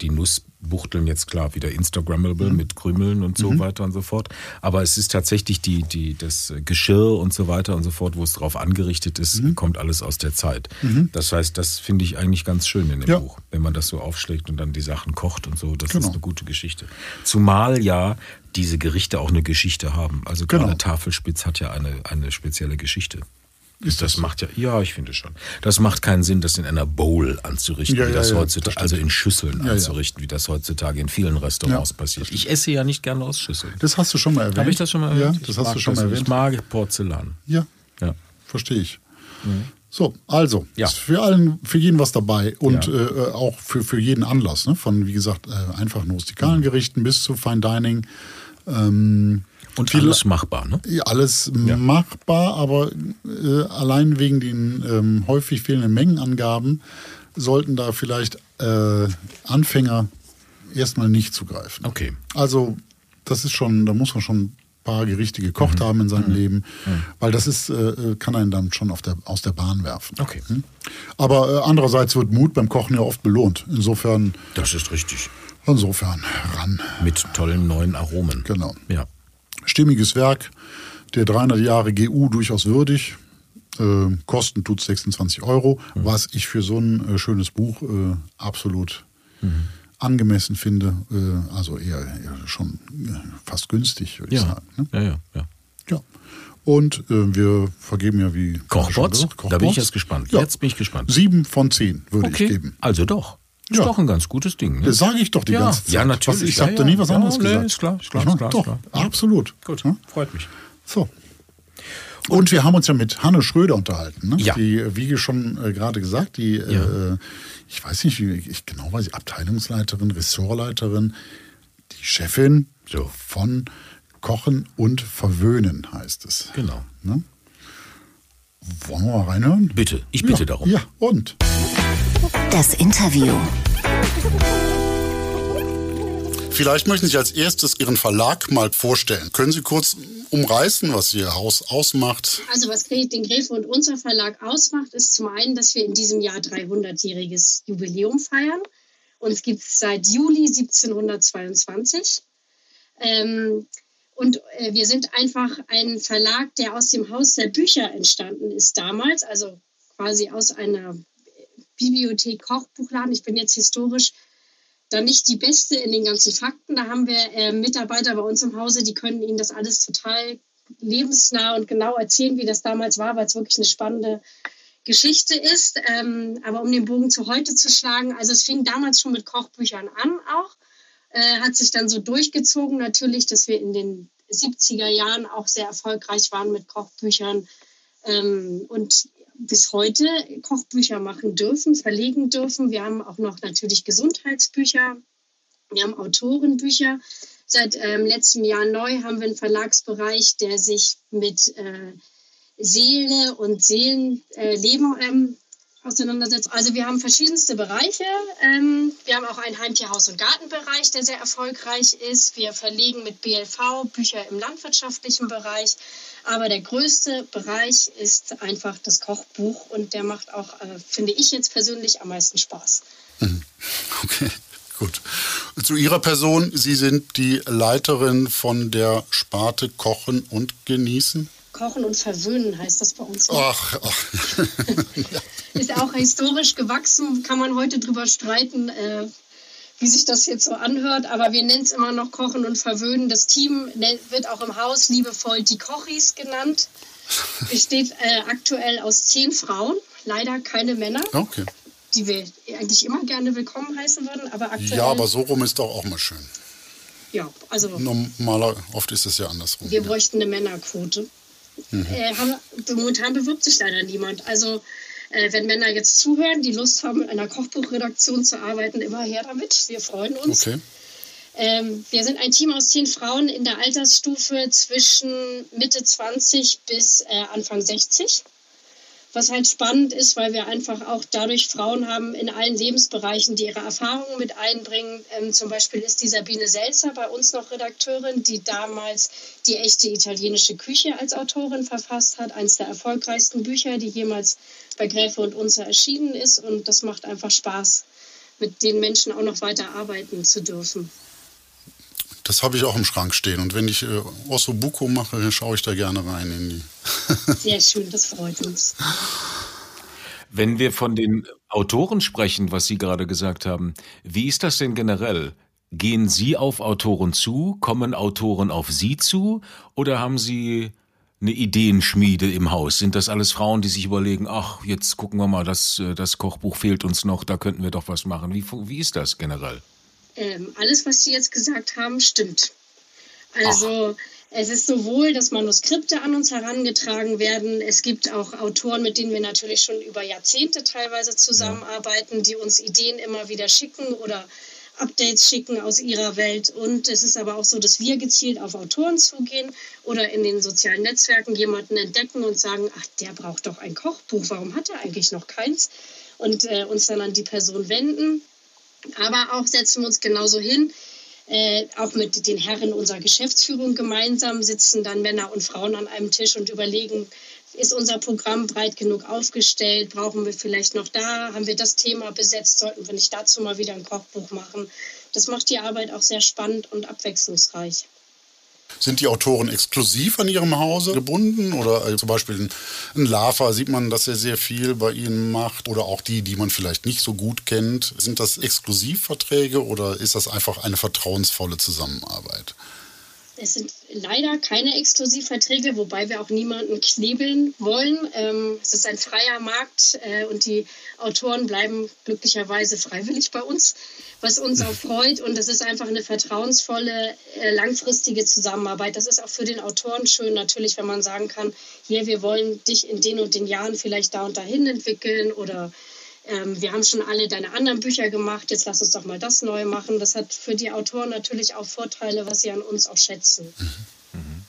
die Nussbuchteln jetzt klar wieder Instagrammable Mhm. mit Krümeln und so weiter und so fort. Aber es ist tatsächlich die, die, das Geschirr und so weiter und so fort, wo es drauf angerichtet ist, Mhm. kommt alles aus der Zeit. Das heißt, das finde ich eigentlich ganz schön in dem Ja. Buch, wenn man das so aufschlägt und dann die Sachen kocht und so. Das Genau. ist eine gute Geschichte. Zumal ja diese Gerichte auch eine Geschichte haben. Also Genau. gerade Tafelspitz hat ja eine, eine spezielle Geschichte. Ist das das macht ja, ja, ich finde schon. Das macht keinen Sinn, das in einer Bowl anzurichten, Ja, wie das ja, heutzutage, das also in Schüsseln anzurichten, wie das heutzutage in vielen Restaurants passiert. Ich esse ja nicht gerne aus Schüsseln. das hast du schon mal erwähnt. Habe ich das schon mal erwähnt? Ja, Ich das hast mag du schon mal erwähnt. Ich mag Porzellan. Ja, Ja. verstehe ich. So, also, Ja. für allen, für jeden was dabei und Ja. äh, auch für, für jeden Anlass, ne? Von, wie gesagt, äh, einfachen rustikalen Gerichten bis zu Fine Dining. Ähm, Und viele- alles machbar, ne? ja, alles machbar, aber äh, allein wegen den ähm, häufig fehlenden Mengenangaben sollten da vielleicht äh, Anfänger erstmal nicht zugreifen. Okay. Also, das ist schon, da muss man schon ein paar Gerichte gekocht Mhm. haben in seinem Leben, weil das ist, äh, kann einen dann schon auf der, aus der Bahn werfen. Okay. Hm? Aber äh, andererseits wird Mut beim Kochen ja oft belohnt. Insofern, Das ist richtig. insofern ran. Mit tollen neuen Aromen. Genau. Ja. Stimmiges Werk, der 300 Jahre GU durchaus würdig. Äh, kosten tut 26 Euro, Mhm. was ich für so ein äh, schönes Buch äh, absolut Mhm. angemessen finde. Äh, also eher, eher schon äh, fast günstig, würde ich Ja. sagen. Ne? ja, ja, ja. Ja. Und äh, wir vergeben ja wie Kochbots? schon gesagt, Da bin ich jetzt gespannt. Ja. Jetzt bin ich gespannt. Sieben von zehn würde ich geben. Also doch. Ist Ja. doch ein ganz gutes Ding. Ne? Das sage ich doch die Ja. ganze Zeit. Ja, natürlich. Was, ich Ja, habe da nie was anderes nee, gesagt. ist klar, ist klar, ist klar, Doch, klar. absolut. Gut, freut mich. So. Und wir haben uns ja mit Hanne Schröder unterhalten. Ne? Ja. Die, wie schon äh, gerade gesagt, die, äh, ich weiß nicht, wie ich genau weiß, Abteilungsleiterin, Ressortleiterin, die Chefin So. von Kochen und Verwöhnen heißt es. Genau. Ne? Wollen wir mal reinhören? Bitte, ich bitte ja. darum. Ja, und? Das Interview. Vielleicht möchten Sie als erstes Ihren Verlag mal vorstellen. Können Sie kurz umreißen, was Ihr Haus ausmacht? Also was den Gräfe und unser Verlag ausmacht, ist zum einen, dass wir in diesem Jahr 300-jähriges Jubiläum feiern. Uns gibt es seit Juli 1722. Ähm, und äh, wir sind einfach ein Verlag, der aus dem Haus der Bücher entstanden ist damals, also quasi aus einer Bibliothek, Kochbuchladen. Ich bin jetzt historisch dann nicht die Beste in den ganzen Fakten. Da haben wir äh, Mitarbeiter bei uns im Hause, die können Ihnen das alles total lebensnah und genau erzählen, wie das damals war, weil es wirklich eine spannende Geschichte ist. Ähm, aber um den Bogen zu heute zu schlagen, also es fing damals schon mit Kochbüchern an auch, äh, hat sich dann so durchgezogen natürlich, dass wir in den 70er Jahren auch sehr erfolgreich waren mit Kochbüchern ähm, und bis heute Kochbücher machen dürfen, verlegen dürfen. Wir haben auch noch natürlich Gesundheitsbücher, wir haben Autorenbücher. Seit ähm, letztem Jahr neu haben wir einen Verlagsbereich, der sich mit äh, Seele und Seelenleben äh, ähm, auseinandersetzt. Also wir haben verschiedenste Bereiche. Ähm, wir haben auch einen Heimtierhaus- und Gartenbereich, der sehr erfolgreich ist. Wir verlegen mit BLV Bücher im landwirtschaftlichen Bereich. Aber der größte Bereich ist einfach das Kochbuch und der macht auch, äh, finde ich jetzt persönlich, am meisten Spaß. Mhm. Okay. Gut. Zu Ihrer Person, Sie sind die Leiterin von der Sparte Kochen und Genießen? Kochen und Verwöhnen heißt das bei uns. Ach, ach. Ist auch historisch gewachsen, kann man heute drüber streiten, äh, wie sich das jetzt so anhört, aber wir nennen es immer noch Kochen und Verwöhnen. Das Team wird auch im Haus liebevoll die Kochis genannt. Besteht äh, aktuell aus zehn Frauen, leider keine Männer. Okay. Die wir eigentlich immer gerne willkommen heißen würden, aber aktuell. Ja, aber so rum ist doch auch mal schön. Ja, also. Normaler, oft ist es ja andersrum. Wir bräuchten eine Männerquote. Mhm. Äh, haben, momentan bewirbt sich leider niemand. Also äh, wenn Männer jetzt zuhören, die Lust haben, in einer Kochbuchredaktion zu arbeiten, immer her damit. Wir freuen uns. Okay. Ähm, wir sind ein Team aus zehn Frauen in der Altersstufe zwischen Mitte 20 bis äh, Anfang 60 was halt spannend ist, weil wir einfach auch dadurch Frauen haben in allen Lebensbereichen, die ihre Erfahrungen mit einbringen. Ähm, zum Beispiel ist die Sabine Selzer bei uns noch Redakteurin, die damals die echte italienische Küche als Autorin verfasst hat. Eines der erfolgreichsten Bücher, die jemals bei Gräfe und Unzer erschienen ist. Und das macht einfach Spaß, mit den Menschen auch noch weiter arbeiten zu dürfen. Das habe ich auch im Schrank stehen. Und wenn ich äh, Ossobuco mache, schaue ich da gerne rein in die. Sehr schön, das freut uns. Wenn wir von den Autoren sprechen, was Sie gerade gesagt haben, wie ist das denn generell? Gehen Sie auf Autoren zu? Kommen Autoren auf Sie zu? Oder haben Sie eine Ideenschmiede im Haus? Sind das alles Frauen, die sich überlegen, ach, jetzt gucken wir mal, das, äh, das Kochbuch fehlt uns noch, da könnten wir doch was machen. Wie, wie ist das generell? Ähm, alles, was Sie jetzt gesagt haben, stimmt. Also Ach. es ist sowohl, dass Manuskripte an uns herangetragen werden. Es gibt auch Autoren, mit denen wir natürlich schon über Jahrzehnte teilweise zusammenarbeiten, die uns Ideen immer wieder schicken oder Updates schicken aus ihrer Welt. Und es ist aber auch so, dass wir gezielt auf Autoren zugehen oder in den sozialen Netzwerken jemanden entdecken und sagen, ach, der braucht doch ein Kochbuch, warum hat er eigentlich noch keins? Und äh, uns dann an die Person wenden. Aber auch setzen wir uns genauso hin, äh, auch mit den Herren unserer Geschäftsführung gemeinsam sitzen dann Männer und Frauen an einem Tisch und überlegen, ist unser Programm breit genug aufgestellt? Brauchen wir vielleicht noch da? Haben wir das Thema besetzt? Sollten wir nicht dazu mal wieder ein Kochbuch machen? Das macht die Arbeit auch sehr spannend und abwechslungsreich. Sind die Autoren exklusiv an ihrem Hause gebunden? Oder äh, zum Beispiel ein Lava sieht man, dass er sehr viel bei ihnen macht. Oder auch die, die man vielleicht nicht so gut kennt. Sind das Exklusivverträge oder ist das einfach eine vertrauensvolle Zusammenarbeit? Es sind leider keine Exklusivverträge, wobei wir auch niemanden knebeln wollen. Ähm, es ist ein freier Markt äh, und die Autoren bleiben glücklicherweise freiwillig bei uns, was uns auch freut. Und es ist einfach eine vertrauensvolle, äh, langfristige Zusammenarbeit. Das ist auch für den Autoren schön, natürlich, wenn man sagen kann, hier, wir wollen dich in den und den Jahren vielleicht da und dahin entwickeln oder ähm, wir haben schon alle deine anderen Bücher gemacht, jetzt lass uns doch mal das neu machen. Das hat für die Autoren natürlich auch Vorteile, was sie an uns auch schätzen. Mhm.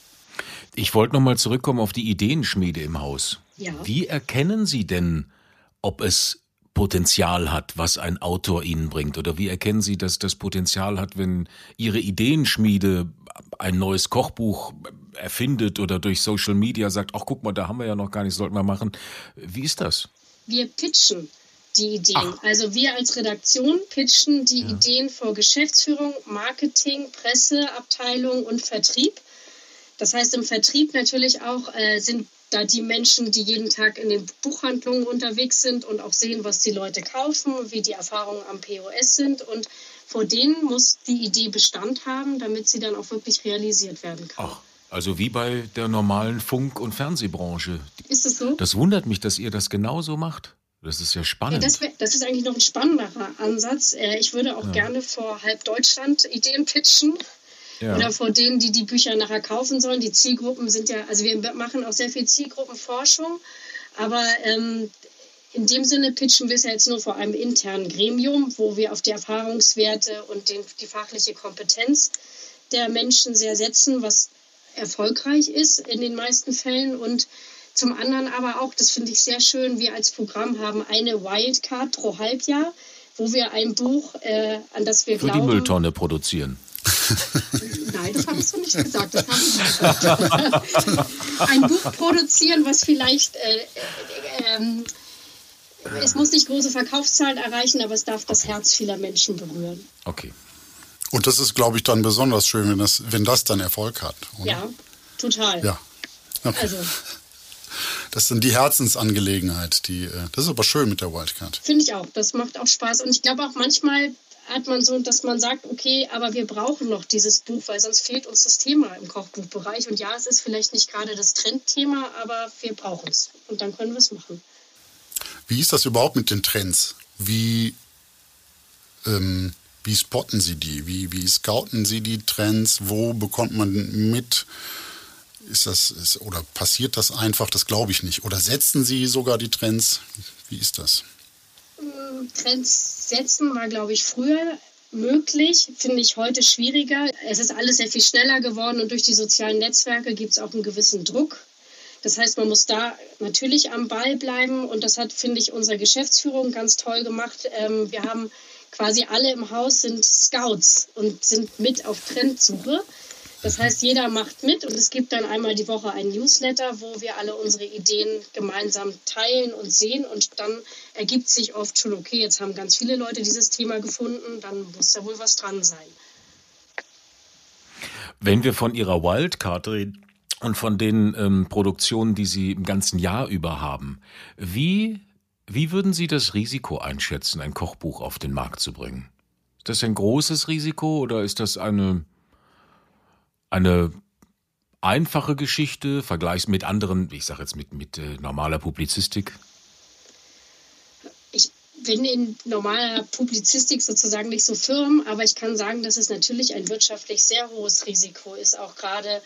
Ich wollte nochmal zurückkommen auf die Ideenschmiede im Haus. Ja. Wie erkennen Sie denn, ob es Potenzial hat, was ein Autor Ihnen bringt? Oder wie erkennen Sie, dass das Potenzial hat, wenn Ihre Ideenschmiede ein neues Kochbuch erfindet oder durch Social Media sagt, ach guck mal, da haben wir ja noch gar nicht, sollten wir machen. Wie ist das? Wir pitchen die Ideen. Ach. Also wir als Redaktion pitchen die ja. Ideen vor Geschäftsführung, Marketing, Presseabteilung und Vertrieb. Das heißt, im Vertrieb natürlich auch äh, sind da die Menschen, die jeden Tag in den Buchhandlungen unterwegs sind und auch sehen, was die Leute kaufen, wie die Erfahrungen am POS sind. Und vor denen muss die Idee Bestand haben, damit sie dann auch wirklich realisiert werden kann. Ach. Also wie bei der normalen Funk- und Fernsehbranche. Ist es so? Das wundert mich, dass ihr das genauso macht. Das ist ja spannend. Das, das, ist eigentlich noch ein spannenderer Ansatz. Äh, ich würde auch ja. gerne vor halb Deutschland Ideen pitchen. Ja. Oder vor denen, die die Bücher nachher kaufen sollen. Die Zielgruppen sind ja, also wir machen auch sehr viel Zielgruppenforschung, aber ähm, in dem Sinne pitchen wir es ja jetzt nur vor einem internen Gremium, wo wir auf die Erfahrungswerte und den, die fachliche Kompetenz der Menschen sehr setzen, was erfolgreich ist in den meisten Fällen. Und zum anderen aber auch, das finde ich sehr schön, wir als Programm haben eine Wildcard pro Halbjahr, wo wir ein Buch, äh, an das wir Für glauben... Für die Mülltonne produzieren. Nein, das habe ich so nicht gesagt. Das habe ich gesagt. ein Buch produzieren, was vielleicht... Äh, äh, ähm, es muss nicht große Verkaufszahlen erreichen, aber es darf das Herz vieler Menschen berühren. Okay. Und das ist, glaube ich, dann besonders schön, wenn das, wenn das dann Erfolg hat. Oder? Ja, total. Ja. Okay. Also. Das ist dann die Herzensangelegenheit. Die, äh, das ist aber schön mit der Wildcard. Finde ich auch. Das macht auch Spaß. Und ich glaube auch manchmal hat man so, dass man sagt, okay, aber wir brauchen noch dieses Buch, weil sonst fehlt uns das Thema im Kochbuchbereich. Und ja, es ist vielleicht nicht gerade das Trendthema, aber wir brauchen es. Und dann können wir es machen. Wie ist das überhaupt mit den Trends? Wie, ähm, wie spotten Sie die? Wie, wie scouten Sie die Trends? Wo bekommt man mit? Ist das, ist, oder passiert das einfach? Das glaube ich nicht. Oder setzen Sie sogar die Trends? Wie ist das? Mm, Trends setzen war, glaube ich, früher möglich, finde ich heute schwieriger. Es ist alles sehr viel schneller geworden und durch die sozialen Netzwerke gibt es auch einen gewissen Druck. Das heißt, man muss da natürlich am Ball bleiben und das hat, finde ich, unsere Geschäftsführung ganz toll gemacht. Ähm, wir haben quasi alle im Haus sind Scouts und sind mit auf Trendsuche. Das heißt, jeder macht mit und es gibt dann einmal die Woche ein Newsletter, wo wir alle unsere Ideen gemeinsam teilen und sehen und dann ergibt sich oft schon, okay, jetzt haben ganz viele Leute dieses Thema gefunden, dann muss da wohl was dran sein. Wenn wir von Ihrer Wildcard reden, und von den ähm, Produktionen, die Sie im ganzen Jahr über haben, wie, wie würden Sie das Risiko einschätzen, ein Kochbuch auf den Markt zu bringen? Ist das ein großes Risiko oder ist das eine, eine einfache Geschichte, vergleichs mit anderen, ich sage jetzt mit, mit äh, normaler Publizistik? Ich bin in normaler Publizistik sozusagen nicht so firm, aber ich kann sagen, dass es natürlich ein wirtschaftlich sehr hohes Risiko ist, auch gerade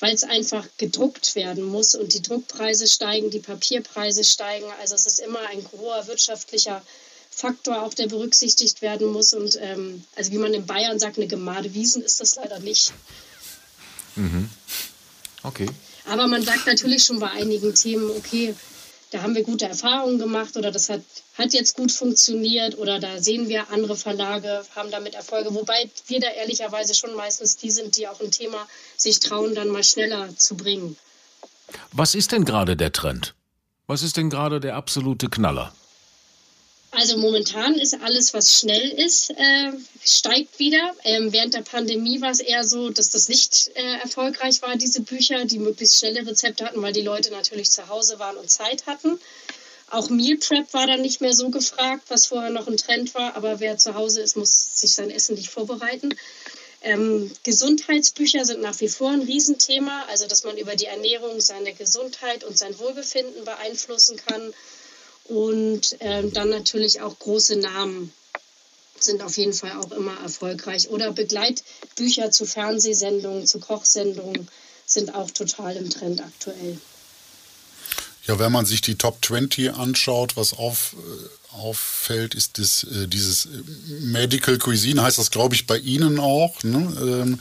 weil es einfach gedruckt werden muss und die Druckpreise steigen, die Papierpreise steigen. Also es ist immer ein hoher wirtschaftlicher Faktor, auch der berücksichtigt werden muss. Und ähm, also wie man in Bayern sagt, eine Gemade Wiesen ist das leider nicht. Mhm. Okay. Aber man sagt natürlich schon bei einigen Themen, okay, da haben wir gute Erfahrungen gemacht oder das hat, hat jetzt gut funktioniert oder da sehen wir andere Verlage haben damit Erfolge, wobei wir da ehrlicherweise schon meistens die sind, die auch ein Thema sich trauen, dann mal schneller zu bringen. Was ist denn gerade der Trend? Was ist denn gerade der absolute Knaller? Also momentan ist alles, was schnell ist, äh, steigt wieder. Ähm, während der Pandemie war es eher so, dass das nicht äh, erfolgreich war, diese Bücher, die möglichst schnelle Rezepte hatten, weil die Leute natürlich zu Hause waren und Zeit hatten. Auch Meal Prep war dann nicht mehr so gefragt, was vorher noch ein Trend war. Aber wer zu Hause ist, muss sich sein Essen nicht vorbereiten. Ähm, Gesundheitsbücher sind nach wie vor ein Riesenthema, also dass man über die Ernährung seine Gesundheit und sein Wohlbefinden beeinflussen kann. Und äh, dann natürlich auch große Namen sind auf jeden Fall auch immer erfolgreich. Oder Begleitbücher zu Fernsehsendungen, zu Kochsendungen sind auch total im Trend aktuell. Ja, wenn man sich die Top 20 anschaut, was auf, äh, auffällt, ist das, äh, dieses äh, Medical Cuisine, heißt das, glaube ich, bei Ihnen auch. Ne? Ähm,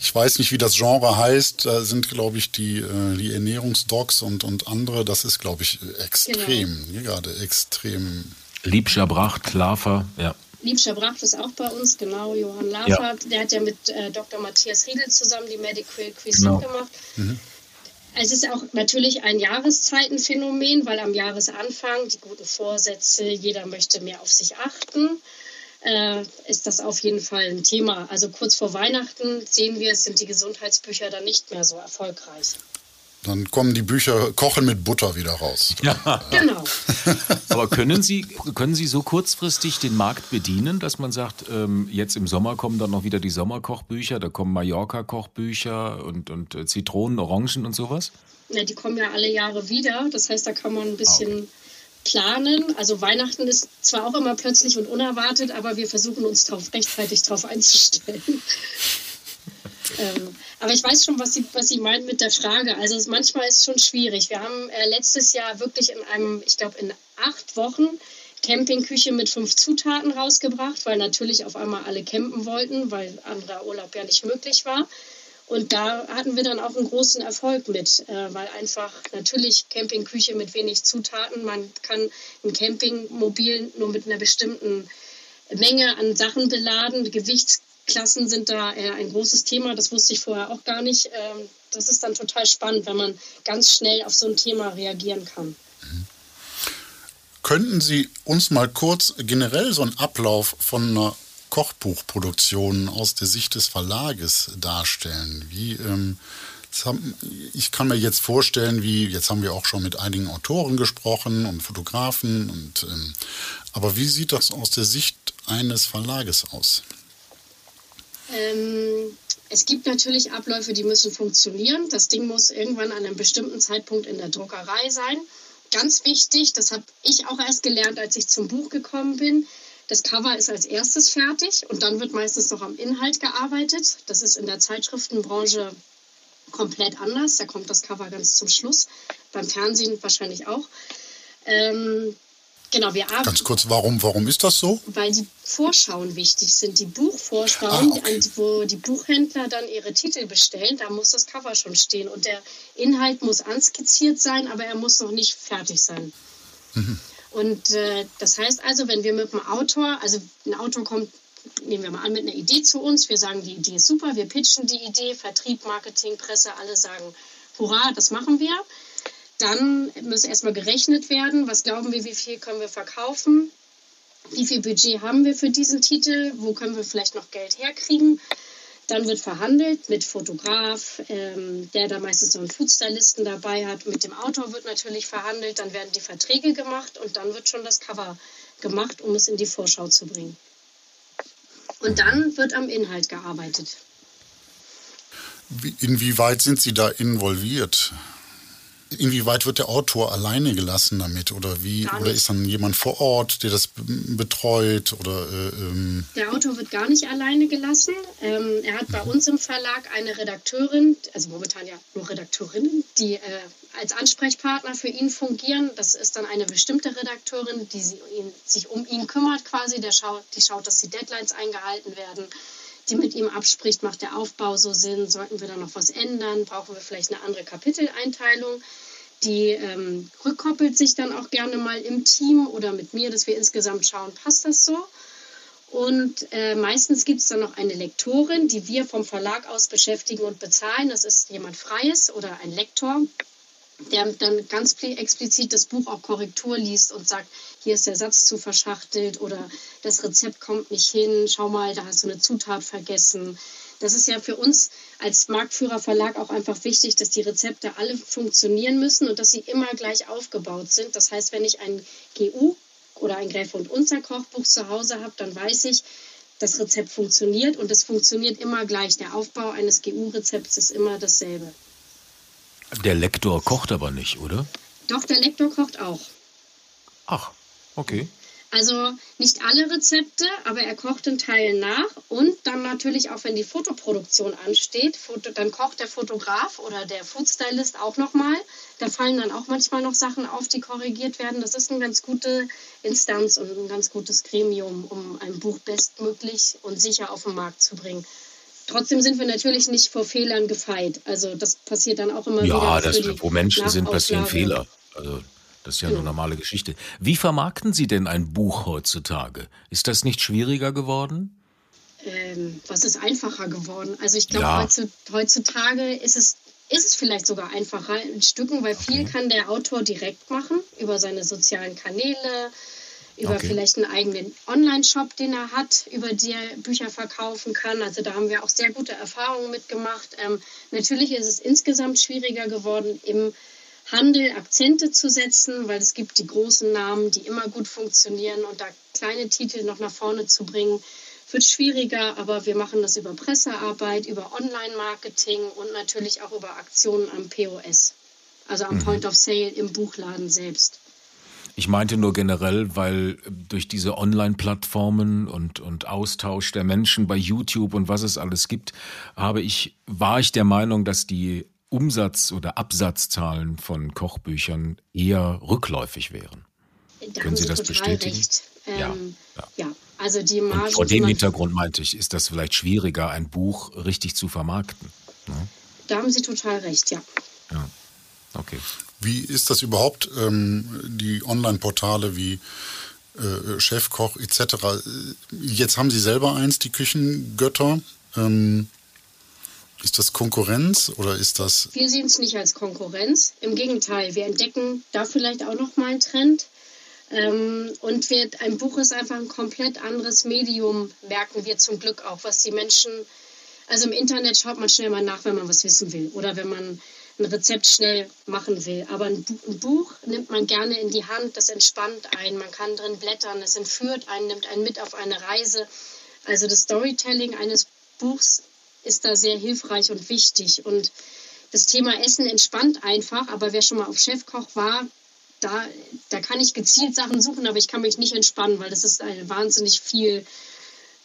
ich weiß nicht, wie das Genre heißt. Da sind, glaube ich, die, äh, die Ernährungsdocs und, und andere. Das ist, glaube ich, extrem. Genau. Gerade extrem. Liebscher Bracht, Lafer, ja. Liebscher Bracht ist auch bei uns, genau. Johann Lafer, ja. der hat ja mit äh, Dr. Matthias Riedel zusammen die Medical Cuisine genau. gemacht. Mhm. Es ist auch natürlich ein Jahreszeitenphänomen, weil am Jahresanfang die guten Vorsätze, jeder möchte mehr auf sich achten äh, ist das auf jeden Fall ein Thema. Also kurz vor Weihnachten sehen wir, sind die Gesundheitsbücher dann nicht mehr so erfolgreich. Dann kommen die Bücher Kochen mit Butter wieder raus. Ja. Genau. Aber können Sie, können Sie so kurzfristig den Markt bedienen, dass man sagt, ähm, jetzt im Sommer kommen dann noch wieder die Sommerkochbücher, da kommen Mallorca-Kochbücher und, und äh, Zitronen, Orangen und sowas? Ja, die kommen ja alle Jahre wieder. Das heißt, da kann man ein bisschen Ah, okay. planen. Also Weihnachten ist zwar auch immer plötzlich und unerwartet, aber wir versuchen uns drauf, rechtzeitig darauf einzustellen. Ähm, aber ich weiß schon, was Sie, was Sie meinen mit der Frage. Also es, manchmal ist es schon schwierig. Wir haben äh, letztes Jahr wirklich in einem, ich glaube in acht Wochen Campingküche mit fünf Zutaten rausgebracht, weil natürlich auf einmal alle campen wollten, weil anderer Urlaub ja nicht möglich war. Und da hatten wir dann auch einen großen Erfolg mit, äh, weil einfach natürlich Campingküche mit wenig Zutaten, man kann ein Campingmobil nur mit einer bestimmten Menge an Sachen beladen. Gewichtsklassen sind da ein großes Thema, das wusste ich vorher auch gar nicht. Ähm, das ist dann total spannend, wenn man ganz schnell auf so ein Thema reagieren kann. Könnten Sie uns mal kurz generell so einen Ablauf von einer Kochbuchproduktion aus der Sicht des Verlages darstellen? Wie, ähm, ich kann mir jetzt vorstellen, wie, jetzt haben wir auch schon mit einigen Autoren gesprochen und Fotografen, und, ähm, aber wie sieht das aus der Sicht eines Verlages aus? Ähm, es gibt natürlich Abläufe, die müssen funktionieren. Das Ding muss irgendwann an einem bestimmten Zeitpunkt in der Druckerei sein. Ganz wichtig, das habe ich auch erst gelernt, als ich zum Buch gekommen bin. Das Cover ist als erstes fertig und dann wird meistens noch am Inhalt gearbeitet. Das ist in der Zeitschriftenbranche komplett anders. Da kommt das Cover ganz zum Schluss. Beim Fernsehen wahrscheinlich auch. Ähm, genau, wir arbeiten Ganz kurz, warum, warum ist das so? weil die Vorschauen wichtig sind. Die Buchvorschauen, Ah, okay. an- wo die Buchhändler dann ihre Titel bestellen, da muss das Cover schon stehen. Und der Inhalt muss anskizziert sein, aber er muss noch nicht fertig sein. Und äh, das heißt also, wenn wir mit dem Autor, also ein Autor kommt, nehmen wir mal an, mit einer Idee zu uns, wir sagen, die Idee ist super, wir pitchen die Idee, Vertrieb, Marketing, Presse, alle sagen, hurra, das machen wir. Dann muss erstmal gerechnet werden, was glauben wir, wie viel können wir verkaufen, wie viel Budget haben wir für diesen Titel, wo können wir vielleicht noch Geld herkriegen. Dann wird verhandelt mit Fotograf, ähm, der da meistens noch einen Foodstylisten dabei hat. Mit dem Autor wird natürlich verhandelt, dann werden die Verträge gemacht und dann wird schon das Cover gemacht, um es in die Vorschau zu bringen. Und dann wird am Inhalt gearbeitet. Wie- Inwieweit sind Sie da involviert? Inwieweit wird der Autor alleine gelassen damit? Oder wie? Oder ist dann jemand vor Ort, der das betreut? Oder äh, ähm, Der Autor wird gar nicht alleine gelassen. Ähm, er hat bei uns im Verlag eine Redakteurin, also momentan ja nur Redakteurinnen, die äh, als Ansprechpartner für ihn fungieren. Das ist dann eine bestimmte Redakteurin, die ihn, sich um ihn kümmert quasi. Der schaut, die schaut, dass die Deadlines eingehalten werden, die mit ihm abspricht, macht der Aufbau so Sinn, sollten wir da noch was ändern, brauchen wir vielleicht eine andere Kapiteleinteilung. Die ähm, rückkoppelt sich dann auch gerne mal im Team oder mit mir, dass wir insgesamt schauen, passt das so? Und äh, meistens gibt es dann noch eine Lektorin, die wir vom Verlag aus beschäftigen und bezahlen. Das ist jemand Freies oder ein Lektor, der dann ganz pli- explizit das Buch auch Korrektur liest und sagt, hier ist der Satz zu verschachtelt oder das Rezept kommt nicht hin, schau mal, da hast du eine Zutat vergessen. Das ist ja für uns als Marktführerverlag auch einfach wichtig, dass die Rezepte alle funktionieren müssen und dass sie immer gleich aufgebaut sind. Das heißt, wenn ich ein GU oder ein Gräfe und Unzer Kochbuch zu Hause habe, dann weiß ich, das Rezept funktioniert und es funktioniert immer gleich. Der Aufbau eines GU-Rezepts ist immer dasselbe. Der Lektor kocht aber nicht, oder? Doch, der Lektor kocht auch. Ach, okay. Also nicht alle Rezepte, aber er kocht in Teilen nach. Und dann natürlich auch, wenn die Fotoproduktion ansteht, Foto, dann kocht der Fotograf oder der Foodstylist auch nochmal. Da fallen dann auch manchmal noch Sachen auf, die korrigiert werden. Das ist eine ganz gute Instanz und ein ganz gutes Gremium, um ein Buch bestmöglich und sicher auf den Markt zu bringen. Trotzdem sind wir natürlich nicht vor Fehlern gefeit. Also das passiert dann auch immer Ja, wieder. die wo Menschen sind, passieren. Fehler. Also, das ist ja eine normale Geschichte. Wie vermarkten Sie denn ein Buch heutzutage? Ist das nicht schwieriger geworden? ähm, was ist einfacher geworden? Also ich glaube, Ja. heutzu- heutzutage ist es, ist es vielleicht sogar einfacher in Stücken, weil viel kann der Autor direkt machen über seine sozialen Kanäle, über Okay. vielleicht einen eigenen Online-Shop, den er hat, über die er Bücher verkaufen kann. Also da haben wir auch sehr gute Erfahrungen mitgemacht. Ähm, natürlich ist es insgesamt schwieriger geworden, im Handel Akzente zu setzen, weil es gibt die großen Namen, die immer gut funktionieren und da kleine Titel noch nach vorne zu bringen, wird schwieriger, aber wir machen das über Pressearbeit, über Online-Marketing und natürlich auch über Aktionen am POS, also am Point of Sale im Buchladen selbst. Ich meinte nur generell, weil durch diese Online-Plattformen und, und Austausch der Menschen bei YouTube und was es alles gibt, habe ich, war ich der Meinung, dass die Umsatz- oder Absatzzahlen von Kochbüchern eher rückläufig wären. Da Können Sie das total bestätigen? recht. Ähm, Ja, ja. also die Und Margen vor dem Hintergrund meinte ich, ist das vielleicht schwieriger, ein Buch richtig zu vermarkten. Da haben Sie total recht, ja. Ja. Okay. Wie ist das überhaupt, ähm, die Online-Portale wie äh, Chefkoch etc.? Jetzt haben Sie selber eins, die Küchengötter. Ähm, ist das Konkurrenz oder ist das... Wir sehen es nicht als Konkurrenz. Im Gegenteil, wir entdecken da vielleicht auch noch mal einen Trend. Ähm, und wir, ein Buch ist einfach ein komplett anderes Medium, merken wir zum Glück auch, was die Menschen. Also im Internet schaut man schnell mal nach, wenn man was wissen will oder wenn man ein Rezept schnell machen will. Aber ein Buch nimmt man gerne in die Hand, das entspannt einen, man kann drin blättern, es entführt einen, nimmt einen mit auf eine Reise. Also das Storytelling eines Buchs ist da sehr hilfreich und wichtig. Und das Thema Essen entspannt einfach, aber wer schon mal auf Chefkoch war, da, da kann ich gezielt Sachen suchen, aber ich kann mich nicht entspannen, weil das ist ein wahnsinnig viel,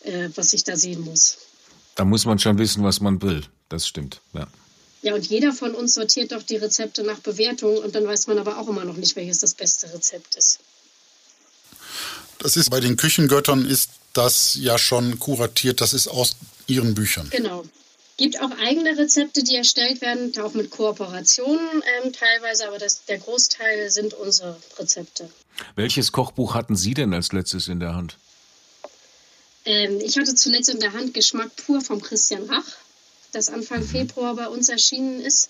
äh, was ich da sehen muss. Da muss man schon wissen, was man will. Das stimmt. Ja. Ja, und jeder von uns sortiert doch die Rezepte nach Bewertung und dann weiß man aber auch immer noch nicht, welches das beste Rezept ist. Das ist bei den Küchengöttern ist das ja schon kuratiert, das ist aus Ihren Büchern. Genau. Gibt auch eigene Rezepte, die erstellt werden, auch mit Kooperationen ähm, teilweise, aber das, der Großteil sind unsere Rezepte. Welches Kochbuch hatten Sie denn als letztes in der Hand? Ähm, ich hatte zuletzt in der Hand Geschmack pur vom Christian Rach, das Anfang Februar bei uns erschienen ist.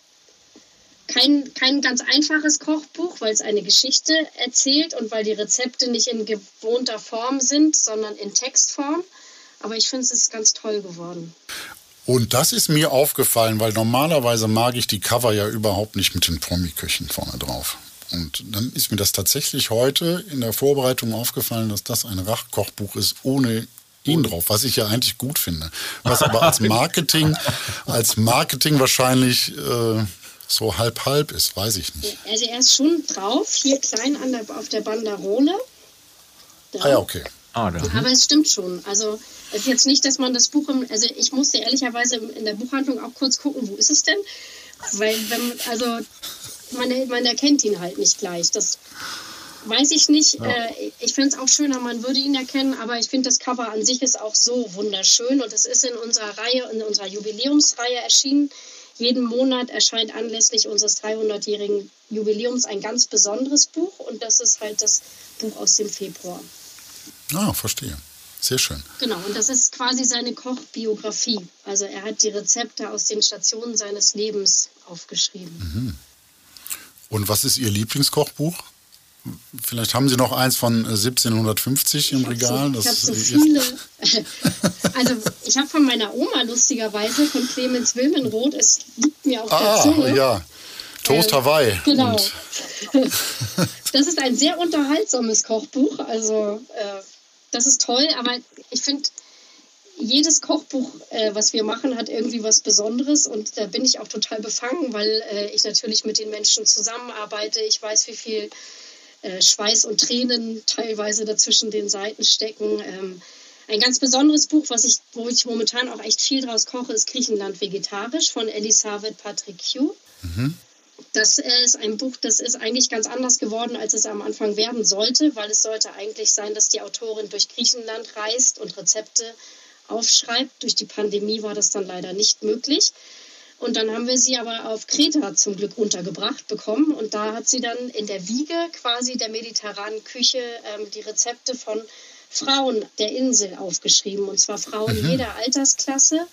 Kein, kein ganz einfaches Kochbuch, weil es eine Geschichte erzählt und weil die Rezepte nicht in gewohnter Form sind, sondern in Textform. Aber ich finde, es ist ganz toll geworden. Und das ist mir aufgefallen, weil normalerweise mag ich die Cover ja überhaupt nicht mit den Promi-Küchen vorne drauf. Und dann ist mir das tatsächlich heute in der Vorbereitung aufgefallen, dass das ein Rach-Kochbuch ist ohne ihn drauf, was ich ja eigentlich gut finde. Was aber als Marketing, als Marketing wahrscheinlich äh, so halb-halb ist, weiß ich nicht. Also er ist schon drauf, hier klein an der, auf der Banderole. Da. Ah ja, okay. Ah, da. Aber es stimmt schon. Also es ist jetzt nicht, dass man das Buch im, also ich musste ehrlicherweise in der Buchhandlung auch kurz gucken, wo ist es denn? Weil wenn, also man, man erkennt ihn halt nicht gleich. Das weiß ich nicht. Äh, ich finde es auch schöner, man würde ihn erkennen, aber ich finde das Cover an sich ist auch so wunderschön und es ist in unserer Reihe, in unserer Jubiläumsreihe erschienen. Jeden Monat erscheint anlässlich unseres 300-jährigen Jubiläums ein ganz besonderes Buch und das ist halt das Buch aus dem Februar. Ah, verstehe. Sehr schön. Genau, und das ist quasi seine Kochbiografie. Also er hat die Rezepte aus den Stationen seines Lebens aufgeschrieben. Und was ist Ihr Lieblingskochbuch? Vielleicht haben Sie noch eins von äh, 1750 im Regal. Ich habe so, ich hab so viele. also ich habe von meiner Oma lustigerweise, von Clemens Wilmenroth, es liegt mir auf der Ah, Zunge. ja. Toast Ähm, Hawaii. Genau. Und Das ist ein sehr unterhaltsames Kochbuch. Also äh, das ist toll, aber ich finde, jedes Kochbuch, äh, was wir machen, hat irgendwie was Besonderes und da bin ich auch total befangen, weil äh, ich natürlich mit den Menschen zusammenarbeite. Ich weiß, wie viel äh, Schweiß und Tränen teilweise dazwischen den Seiten stecken. Ähm, ein ganz besonderes Buch, was ich, wo ich momentan auch echt viel draus koche, ist Griechenland vegetarisch von Elisabeth Patriciou. Das ist ein Buch, das ist eigentlich ganz anders geworden, als es am Anfang werden sollte, weil es sollte eigentlich sein, dass die Autorin durch Griechenland reist und Rezepte aufschreibt. Durch die Pandemie war das dann leider nicht möglich. Und dann haben wir sie aber auf Kreta zum Glück untergebracht bekommen. Und da hat sie dann in der Wiege quasi der mediterranen Küche ähm, die Rezepte von Frauen der Insel aufgeschrieben. Und zwar Frauen jeder Altersklasse.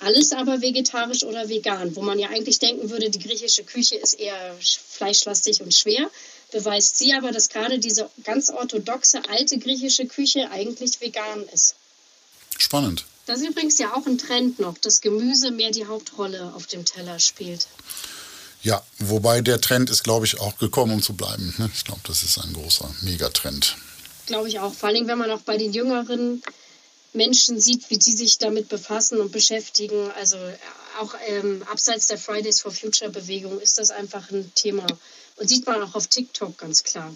Alles aber vegetarisch oder vegan, wo man ja eigentlich denken würde, die griechische Küche ist eher sch- fleischlastig und schwer. beweist sie aber, dass gerade diese ganz orthodoxe alte griechische Küche eigentlich vegan ist. Spannend. Das ist übrigens ja auch ein Trend noch, dass Gemüse mehr die Hauptrolle auf dem Teller spielt. Ja, wobei der Trend ist, glaube ich, auch gekommen, um zu bleiben. ne? Ich glaube, das ist ein großer Megatrend. Glaube ich auch. Vor allem, wenn man auch bei den jüngeren Menschen sieht, wie die sich damit befassen und beschäftigen. Also äh, auch ähm, abseits der Fridays for Future Bewegung ist das einfach ein Thema. Und sieht man auch auf TikTok ganz klar.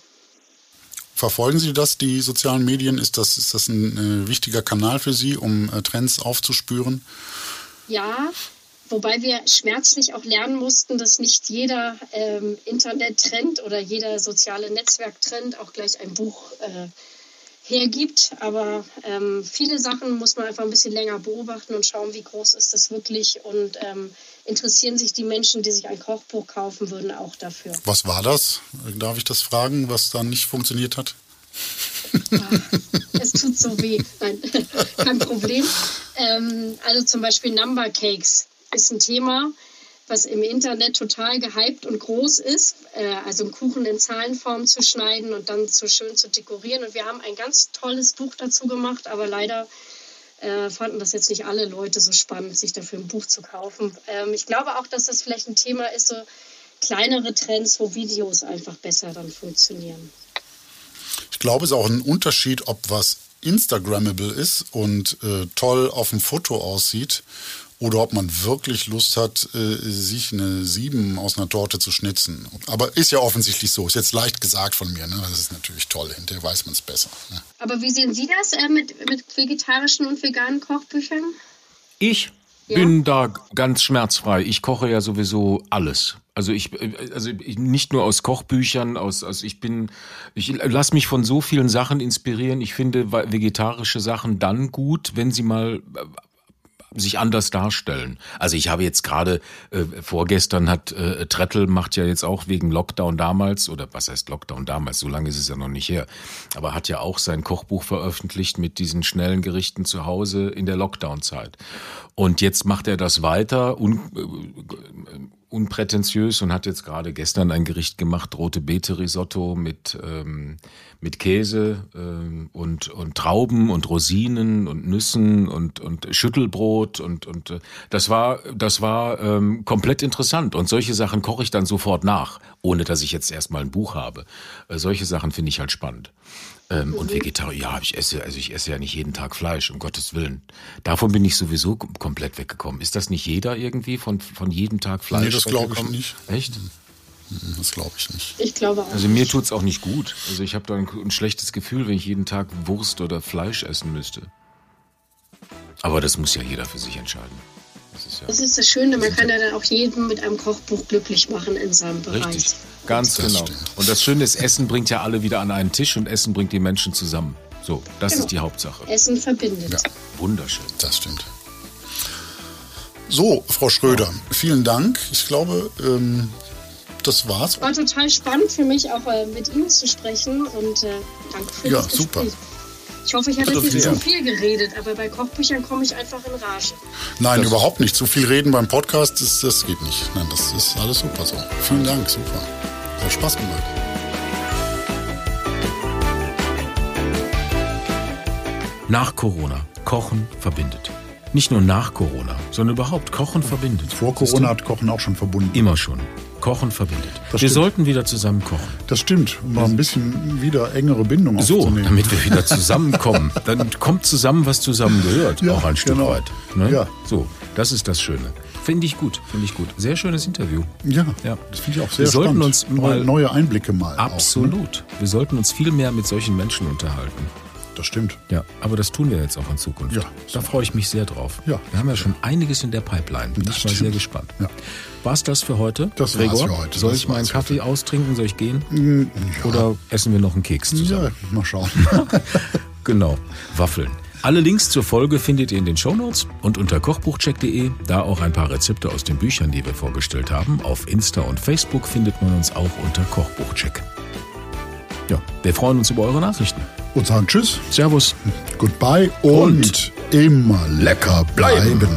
Verfolgen Sie das, die sozialen Medien? Ist das, ist das ein äh, wichtiger Kanal für Sie, um äh, Trends aufzuspüren? Ja, wobei wir schmerzlich auch lernen mussten, dass nicht jeder ähm, Internet-Trend oder jeder soziale Netzwerk-Trend auch gleich ein Buch äh, hergibt. Aber ähm, viele Sachen muss man einfach ein bisschen länger beobachten und schauen, wie groß ist das wirklich und ähm, interessieren sich die Menschen, die sich ein Kochbuch kaufen würden, auch dafür. Was war das? Darf ich das fragen, was dann nicht funktioniert hat? Es tut so weh. Nein, kein Problem. Ähm, also zum Beispiel Number Cakes ist ein Thema, was im Internet total gehypt und groß ist. Äh, also einen Kuchen in Zahlenform zu schneiden und dann so schön zu dekorieren. Und wir haben ein ganz tolles Buch dazu gemacht, aber leider äh, fanden das jetzt nicht alle Leute so spannend, sich dafür ein Buch zu kaufen. Ähm, ich glaube auch, dass das vielleicht ein Thema ist, so kleinere Trends, wo Videos einfach besser dann funktionieren. Ich glaube, es ist auch ein Unterschied, ob was Instagrammable ist und äh, toll auf dem Foto aussieht oder ob man wirklich Lust hat, äh, sich eine Sieben aus einer Torte zu schnitzen. Aber ist ja offensichtlich so. Ist jetzt leicht gesagt von mir. Ne? Das ist natürlich toll. Hinterher weiß man es besser. Ne? Aber wie sehen Sie das äh, mit, mit vegetarischen und veganen Kochbüchern? Ich Ja. bin da ganz schmerzfrei. Ich koche ja sowieso alles. Also ich, also ich, nicht nur aus Kochbüchern, aus, aus ich bin, ich lasse mich von so vielen Sachen inspirieren. Ich finde vegetarische Sachen dann gut, wenn sie mal äh, sich anders darstellen. Also ich habe jetzt gerade äh, vorgestern hat äh, Trettel macht ja jetzt auch wegen Lockdown damals oder was heißt Lockdown damals, so lange ist es ja noch nicht her, aber hat ja auch sein Kochbuch veröffentlicht mit diesen schnellen Gerichten zu Hause in der Lockdown-Zeit. Und jetzt macht er das weiter un, äh, unprätentiös und hat jetzt gerade gestern ein Gericht gemacht, rote Beete Risotto mit ähm, mit Käse ähm, und und Trauben und Rosinen und Nüssen und und Schüttelbrot und und äh, das war das war ähm, komplett interessant und solche Sachen koche ich dann sofort nach, ohne dass ich jetzt erstmal ein Buch habe. Äh, solche Sachen finde ich halt spannend. Ähm, Und Vegetarier, ja, ich esse, also ich esse ja nicht jeden Tag Fleisch, um Gottes Willen. Davon bin ich sowieso kom- komplett weggekommen. Ist das nicht jeder irgendwie von, von jedem Tag Fleisch? Nee, das glaube ich nicht. Echt? Das glaube ich nicht. Ich glaube auch. Also mir tut's auch nicht gut. Also ich habe da ein, ein schlechtes Gefühl, wenn ich jeden Tag Wurst oder Fleisch essen müsste. Aber das muss ja jeder für sich entscheiden. Das ist ja das ist das Schöne, man kann ja dann auch jeden mit einem Kochbuch glücklich machen in seinem Bereich. richtig. Ganz Das genau. stimmt. Und das Schöne ist, Essen bringt ja alle wieder an einen Tisch und Essen bringt die Menschen zusammen. So, das Genau. ist die Hauptsache. Essen verbindet. Ja. Wunderschön. Das stimmt. So, Frau Schröder, vielen Dank. Ich glaube, ähm, das war's. War total spannend für mich, auch äh, mit Ihnen zu sprechen und äh, danke für Ja, das Gespräch. super. Ich hoffe, ich habe jetzt nicht zu viel geredet, aber bei Kochbüchern komme ich einfach in Rage. Nein, überhaupt nicht. Zu viel reden beim Podcast, das, das geht nicht. Nein, das ist alles super so. Vielen Dank, super. Hat Spaß gemacht. Nach Corona. Kochen verbindet. Nicht nur nach Corona, sondern überhaupt Kochen verbindet. Vor Corona hat Kochen auch schon verbunden. Immer schon. Kochen verbindet. Wir stimmt. sollten wieder zusammen kochen. Das stimmt, um mal ein bisschen wieder engere Bindung So, damit wir wieder zusammenkommen. Dann kommt zusammen, was zusammen gehört. Ja, auch ein Stück genau. weit. Ne? Ja. So, das ist das Schöne. Finde ich gut, finde ich gut. Sehr schönes Interview. Ja, Ja. das finde ich auch sehr Wir sollten spannend. uns neue, mal- neue Einblicke mal. Auch, ne? Absolut. Wir sollten uns viel mehr mit solchen Menschen unterhalten. Das stimmt. Ja, aber das tun wir jetzt auch in Zukunft. Ja, da freue ich mich sehr drauf. Ja. Wir haben ja schon einiges in der Pipeline. Bin Das ich mal stimmt. sehr gespannt. Ja. War's das für heute? Das war's Gregor? für heute. Soll Das ich mal einen war's für Kaffee austrinken? Soll ich gehen? Ja. Oder essen wir noch einen Keks zusammen? Ja, mal schauen. Genau, Waffeln. Alle Links zur Folge findet ihr in den Shownotes und unter kochbuchcheck.de, da auch ein paar Rezepte aus den Büchern, die wir vorgestellt haben. Auf Insta und Facebook findet man uns auch unter Kochbuchcheck. Ja, wir freuen uns über eure Nachrichten. Und sagen Tschüss, Servus. Goodbye und, immer lecker bleiben.